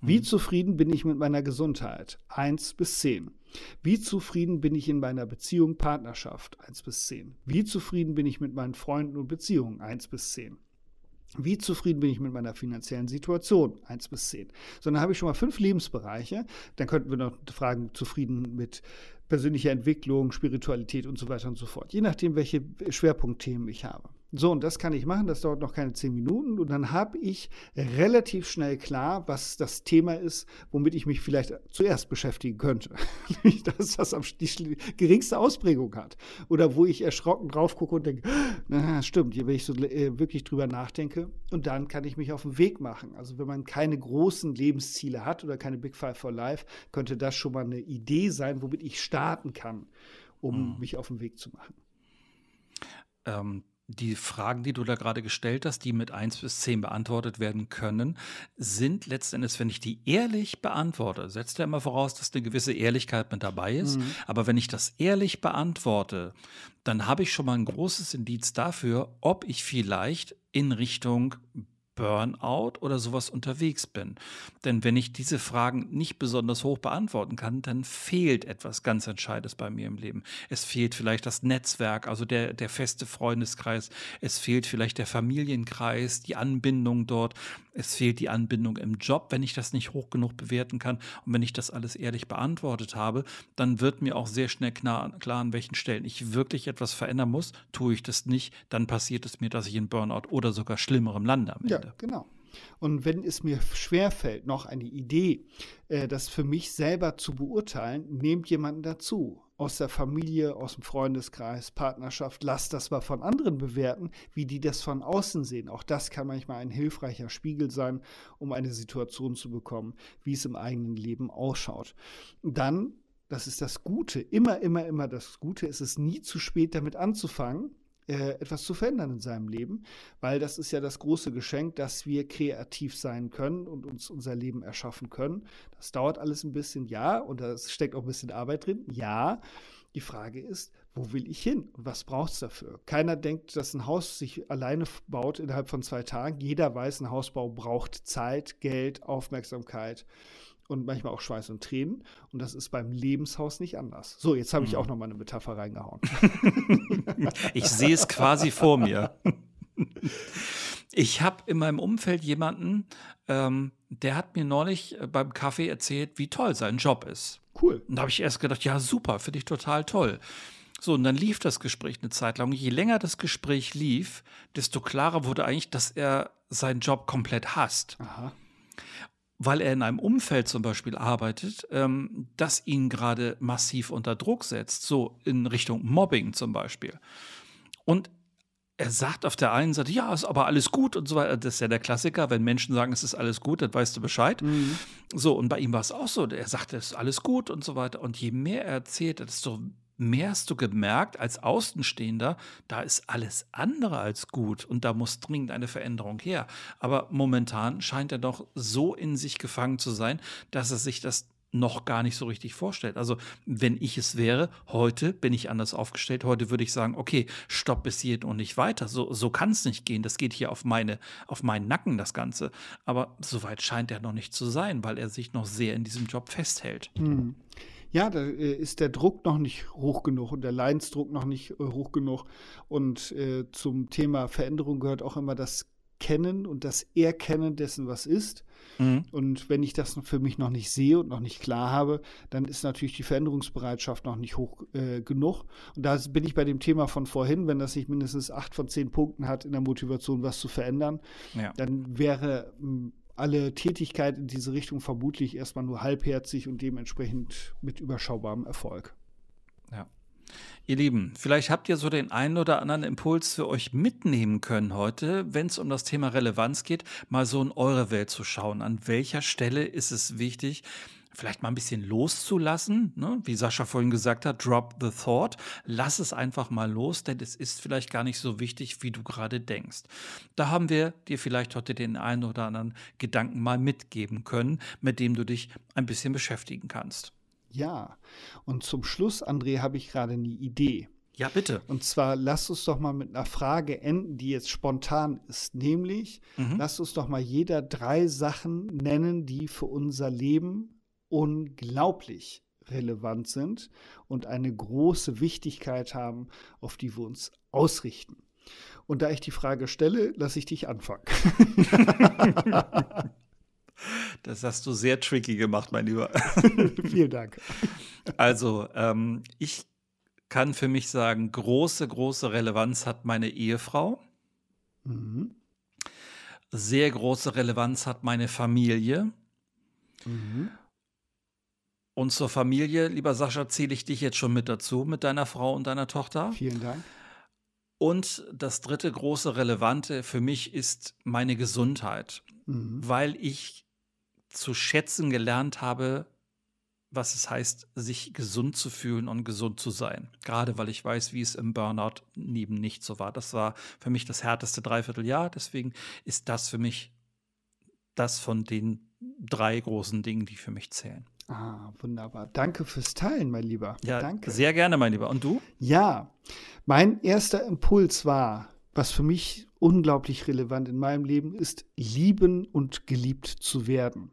Wie mhm. zufrieden bin ich mit meiner Gesundheit? 1 bis 10. Wie zufrieden bin ich in meiner Beziehung, Partnerschaft? 1 bis 10. Wie zufrieden bin ich mit meinen Freunden und Beziehungen? 1 bis 10. Wie zufrieden bin ich mit meiner finanziellen Situation? 1 bis 10. So, dann habe ich schon mal fünf Lebensbereiche. Dann könnten wir noch fragen, zufrieden mit persönlicher Entwicklung, Spiritualität und so weiter und so fort. Je nachdem, welche Schwerpunktthemen ich habe. So, und das kann ich machen, das dauert noch keine zehn Minuten und dann habe ich relativ schnell klar, was das Thema ist, womit ich mich vielleicht zuerst beschäftigen könnte. Dass das die geringste Ausprägung hat. Oder wo ich erschrocken drauf gucke und denke, na, stimmt, wenn ich so äh, wirklich drüber nachdenke. Und dann kann ich mich auf den Weg machen. Also wenn man keine großen Lebensziele hat oder keine Big Five for Life, könnte das schon mal eine Idee sein, womit ich starten kann, um mhm. mich auf den Weg zu machen. Ähm die Fragen, die du da gerade gestellt hast, die mit 1 bis 10 beantwortet werden können, sind letztendlich, wenn ich die ehrlich beantworte, setzt ja immer voraus, dass eine gewisse Ehrlichkeit mit dabei ist. Mhm. Aber wenn ich das ehrlich beantworte, dann habe ich schon mal ein großes Indiz dafür, ob ich vielleicht in Richtung Burnout oder sowas unterwegs bin. Denn wenn ich diese Fragen nicht besonders hoch beantworten kann, dann fehlt etwas ganz Entscheidendes bei mir im Leben. Es fehlt vielleicht das Netzwerk, also der, der feste Freundeskreis. Es fehlt vielleicht der Familienkreis, die Anbindung dort. Es fehlt die Anbindung im Job, wenn ich das nicht hoch genug bewerten kann. Und wenn ich das alles ehrlich beantwortet habe, dann wird mir auch sehr schnell klar, klar an welchen Stellen ich wirklich etwas verändern muss. Tue ich das nicht, dann passiert es mir, dass ich in Burnout oder sogar schlimmerem lande am Ende. Ja, genau. Und wenn es mir schwerfällt, noch eine Idee, äh, das für mich selber zu beurteilen, nehmt jemanden dazu. Aus der Familie, aus dem Freundeskreis, Partnerschaft, lasst das mal von anderen bewerten, wie die das von außen sehen. Auch das kann manchmal ein hilfreicher Spiegel sein, um eine Situation zu bekommen, wie es im eigenen Leben ausschaut. Dann, das ist das Gute, immer, immer, immer das Gute, ist es nie zu spät damit anzufangen äh, etwas zu verändern in seinem Leben, weil das ist ja das große Geschenk, dass wir kreativ sein können und uns unser Leben erschaffen können. Das dauert alles ein bisschen, ja, und da steckt auch ein bisschen Arbeit drin, ja. Die Frage ist, wo will ich hin was braucht es dafür? Keiner denkt, dass ein Haus sich alleine baut innerhalb von zwei Tagen. Jeder weiß, ein Hausbau braucht Zeit, Geld, Aufmerksamkeit und manchmal auch Schweiß und Tränen. Und das ist beim Lebenshaus nicht anders. So, jetzt habe ich mhm. auch noch mal eine Metapher reingehauen. ich sehe es quasi vor mir. Ich habe in meinem Umfeld jemanden, ähm, der hat mir neulich äh, beim Kaffee erzählt, wie toll sein Job ist. Cool. Und da habe ich erst gedacht, ja, super, finde ich total toll. So, und dann lief das Gespräch eine Zeit lang. Je länger das Gespräch lief, desto klarer wurde eigentlich, dass er seinen Job komplett hasst. Aha weil er in einem Umfeld zum Beispiel arbeitet, ähm, das ihn gerade massiv unter Druck setzt, so in Richtung Mobbing zum Beispiel. Und er sagt auf der einen Seite, ja, ist aber alles gut und so weiter. Das ist ja der Klassiker, wenn Menschen sagen, es ist alles gut, dann weißt du Bescheid. Mhm. So, und bei ihm war es auch so. Er sagte, es ist alles gut und so weiter. Und je mehr er erzählt, desto mehr hast du gemerkt als Außenstehender, da ist alles andere als gut und da muss dringend eine Veränderung her. Aber momentan scheint er doch so in sich gefangen zu sein, dass er sich das noch gar nicht so richtig vorstellt. Also, wenn ich es wäre, heute bin ich anders aufgestellt. Heute würde ich sagen, okay, stopp bis hierhin und nicht weiter. So, so kann es nicht gehen. Das geht hier auf, meine, auf meinen Nacken, das Ganze. Aber soweit scheint er noch nicht zu sein, weil er sich noch sehr in diesem Job festhält. Hm ja, da äh, ist der Druck noch nicht hoch genug und der Leidensdruck noch nicht äh, hoch genug. Und äh, zum Thema Veränderung gehört auch immer das Kennen und das Erkennen dessen, was ist. Mhm. Und wenn ich das für mich noch nicht sehe und noch nicht klar habe, dann ist natürlich die Veränderungsbereitschaft noch nicht hoch äh, genug. Und da bin ich bei dem Thema von vorhin, wenn das nicht mindestens acht von zehn Punkten hat in der Motivation, was zu verändern, ja. dann wäre alle Tätigkeit in diese Richtung vermutlich erstmal nur halbherzig und dementsprechend mit überschaubarem Erfolg. Ja. Ihr Lieben, vielleicht habt ihr so den einen oder anderen Impuls für euch mitnehmen können heute, wenn es um das Thema Relevanz geht, mal so in eure Welt zu schauen. An welcher Stelle ist es wichtig, vielleicht mal ein bisschen loszulassen, ne? wie Sascha vorhin gesagt hat, drop the thought, lass es einfach mal los, denn es ist vielleicht gar nicht so wichtig, wie du gerade denkst. Da haben wir dir vielleicht heute den einen oder anderen Gedanken mal mitgeben können, mit dem du dich ein bisschen beschäftigen kannst. Ja, und zum Schluss, André, habe ich gerade eine Idee. Ja, bitte. Und zwar lass uns doch mal mit einer Frage enden, die jetzt spontan ist. Nämlich, mhm. lass uns doch mal jeder drei Sachen nennen, die für unser Leben unglaublich relevant sind und eine große Wichtigkeit haben, auf die wir uns ausrichten. Und da ich die Frage stelle, lasse ich dich anfangen. das hast du sehr tricky gemacht, mein Lieber. Vielen Dank. Also, ähm, ich kann für mich sagen, große, große Relevanz hat meine Ehefrau. Mhm. Sehr große Relevanz hat meine Familie. Mhm. Und zur Familie, lieber Sascha, zähle ich dich jetzt schon mit dazu, mit deiner Frau und deiner Tochter. Vielen Dank. Und das dritte große Relevante für mich ist meine Gesundheit, mhm. weil ich zu schätzen gelernt habe, was es heißt, sich gesund zu fühlen und gesund zu sein. Gerade weil ich weiß, wie es im Burnout neben nicht so war. Das war für mich das härteste Dreivierteljahr. Deswegen ist das für mich das von den drei großen Dingen, die für mich zählen. Ah, wunderbar. Danke fürs Teilen, mein Lieber. Ja, Danke. Sehr gerne, mein Lieber. Und du? Ja, mein erster Impuls war, was für mich unglaublich relevant in meinem Leben ist, lieben und geliebt zu werden.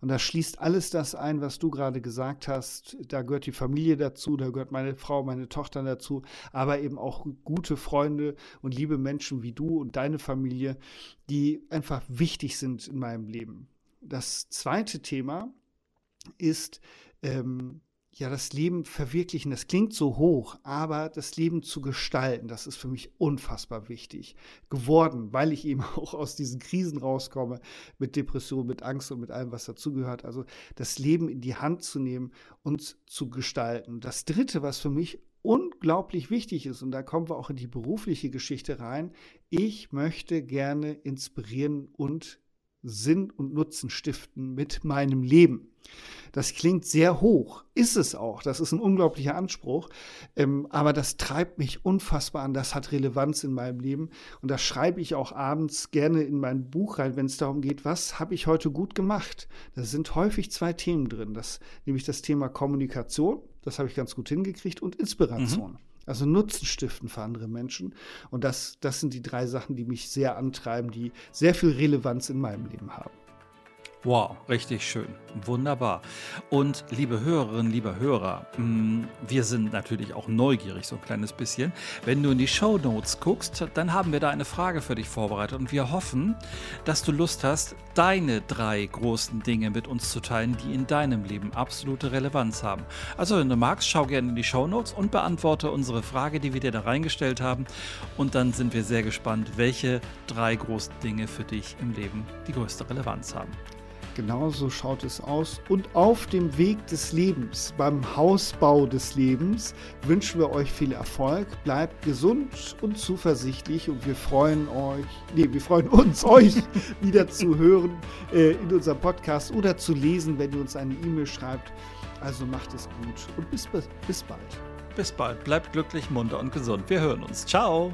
Und das schließt alles das ein, was du gerade gesagt hast. Da gehört die Familie dazu, da gehört meine Frau, meine Tochter dazu, aber eben auch gute Freunde und liebe Menschen wie du und deine Familie, die einfach wichtig sind in meinem Leben. Das zweite Thema ist, ähm, ja, das Leben verwirklichen, das klingt so hoch, aber das Leben zu gestalten, das ist für mich unfassbar wichtig geworden, weil ich eben auch aus diesen Krisen rauskomme, mit Depression, mit Angst und mit allem, was dazugehört. Also das Leben in die Hand zu nehmen und zu gestalten. Das Dritte, was für mich unglaublich wichtig ist, und da kommen wir auch in die berufliche Geschichte rein, ich möchte gerne inspirieren und Sinn und Nutzen stiften mit meinem Leben. Das klingt sehr hoch, ist es auch. Das ist ein unglaublicher Anspruch. Ähm, aber das treibt mich unfassbar an. Das hat Relevanz in meinem Leben. Und das schreibe ich auch abends gerne in mein Buch rein, wenn es darum geht, was habe ich heute gut gemacht. Da sind häufig zwei Themen drin. Das, nämlich das Thema Kommunikation, das habe ich ganz gut hingekriegt, und Inspiration. Mhm. Also Nutzen stiften für andere Menschen. Und das, das sind die drei Sachen, die mich sehr antreiben, die sehr viel Relevanz in meinem Leben haben. Wow, richtig schön. Wunderbar. Und liebe Hörerinnen, liebe Hörer, mm, wir sind natürlich auch neugierig, so ein kleines bisschen. Wenn du in die Show Notes guckst, dann haben wir da eine Frage für dich vorbereitet und wir hoffen, dass du Lust hast, deine drei großen Dinge mit uns zu teilen, die in deinem Leben absolute Relevanz haben. Also, wenn du magst, schau gerne in die Show Notes und beantworte unsere Frage, die wir dir da reingestellt haben. Und dann sind wir sehr gespannt, welche drei großen Dinge für dich im Leben die größte Relevanz haben. Genau so schaut es aus. Und auf dem Weg des Lebens, beim Hausbau des Lebens, wünschen wir euch viel Erfolg. Bleibt gesund und zuversichtlich und wir freuen euch, nee, wir freuen uns, euch wieder zu hören äh, in unserem Podcast oder zu lesen, wenn ihr uns eine E-Mail schreibt. Also macht es gut und bis, bis bald. Bis bald. Bleibt glücklich, munter und gesund. Wir hören uns. Ciao.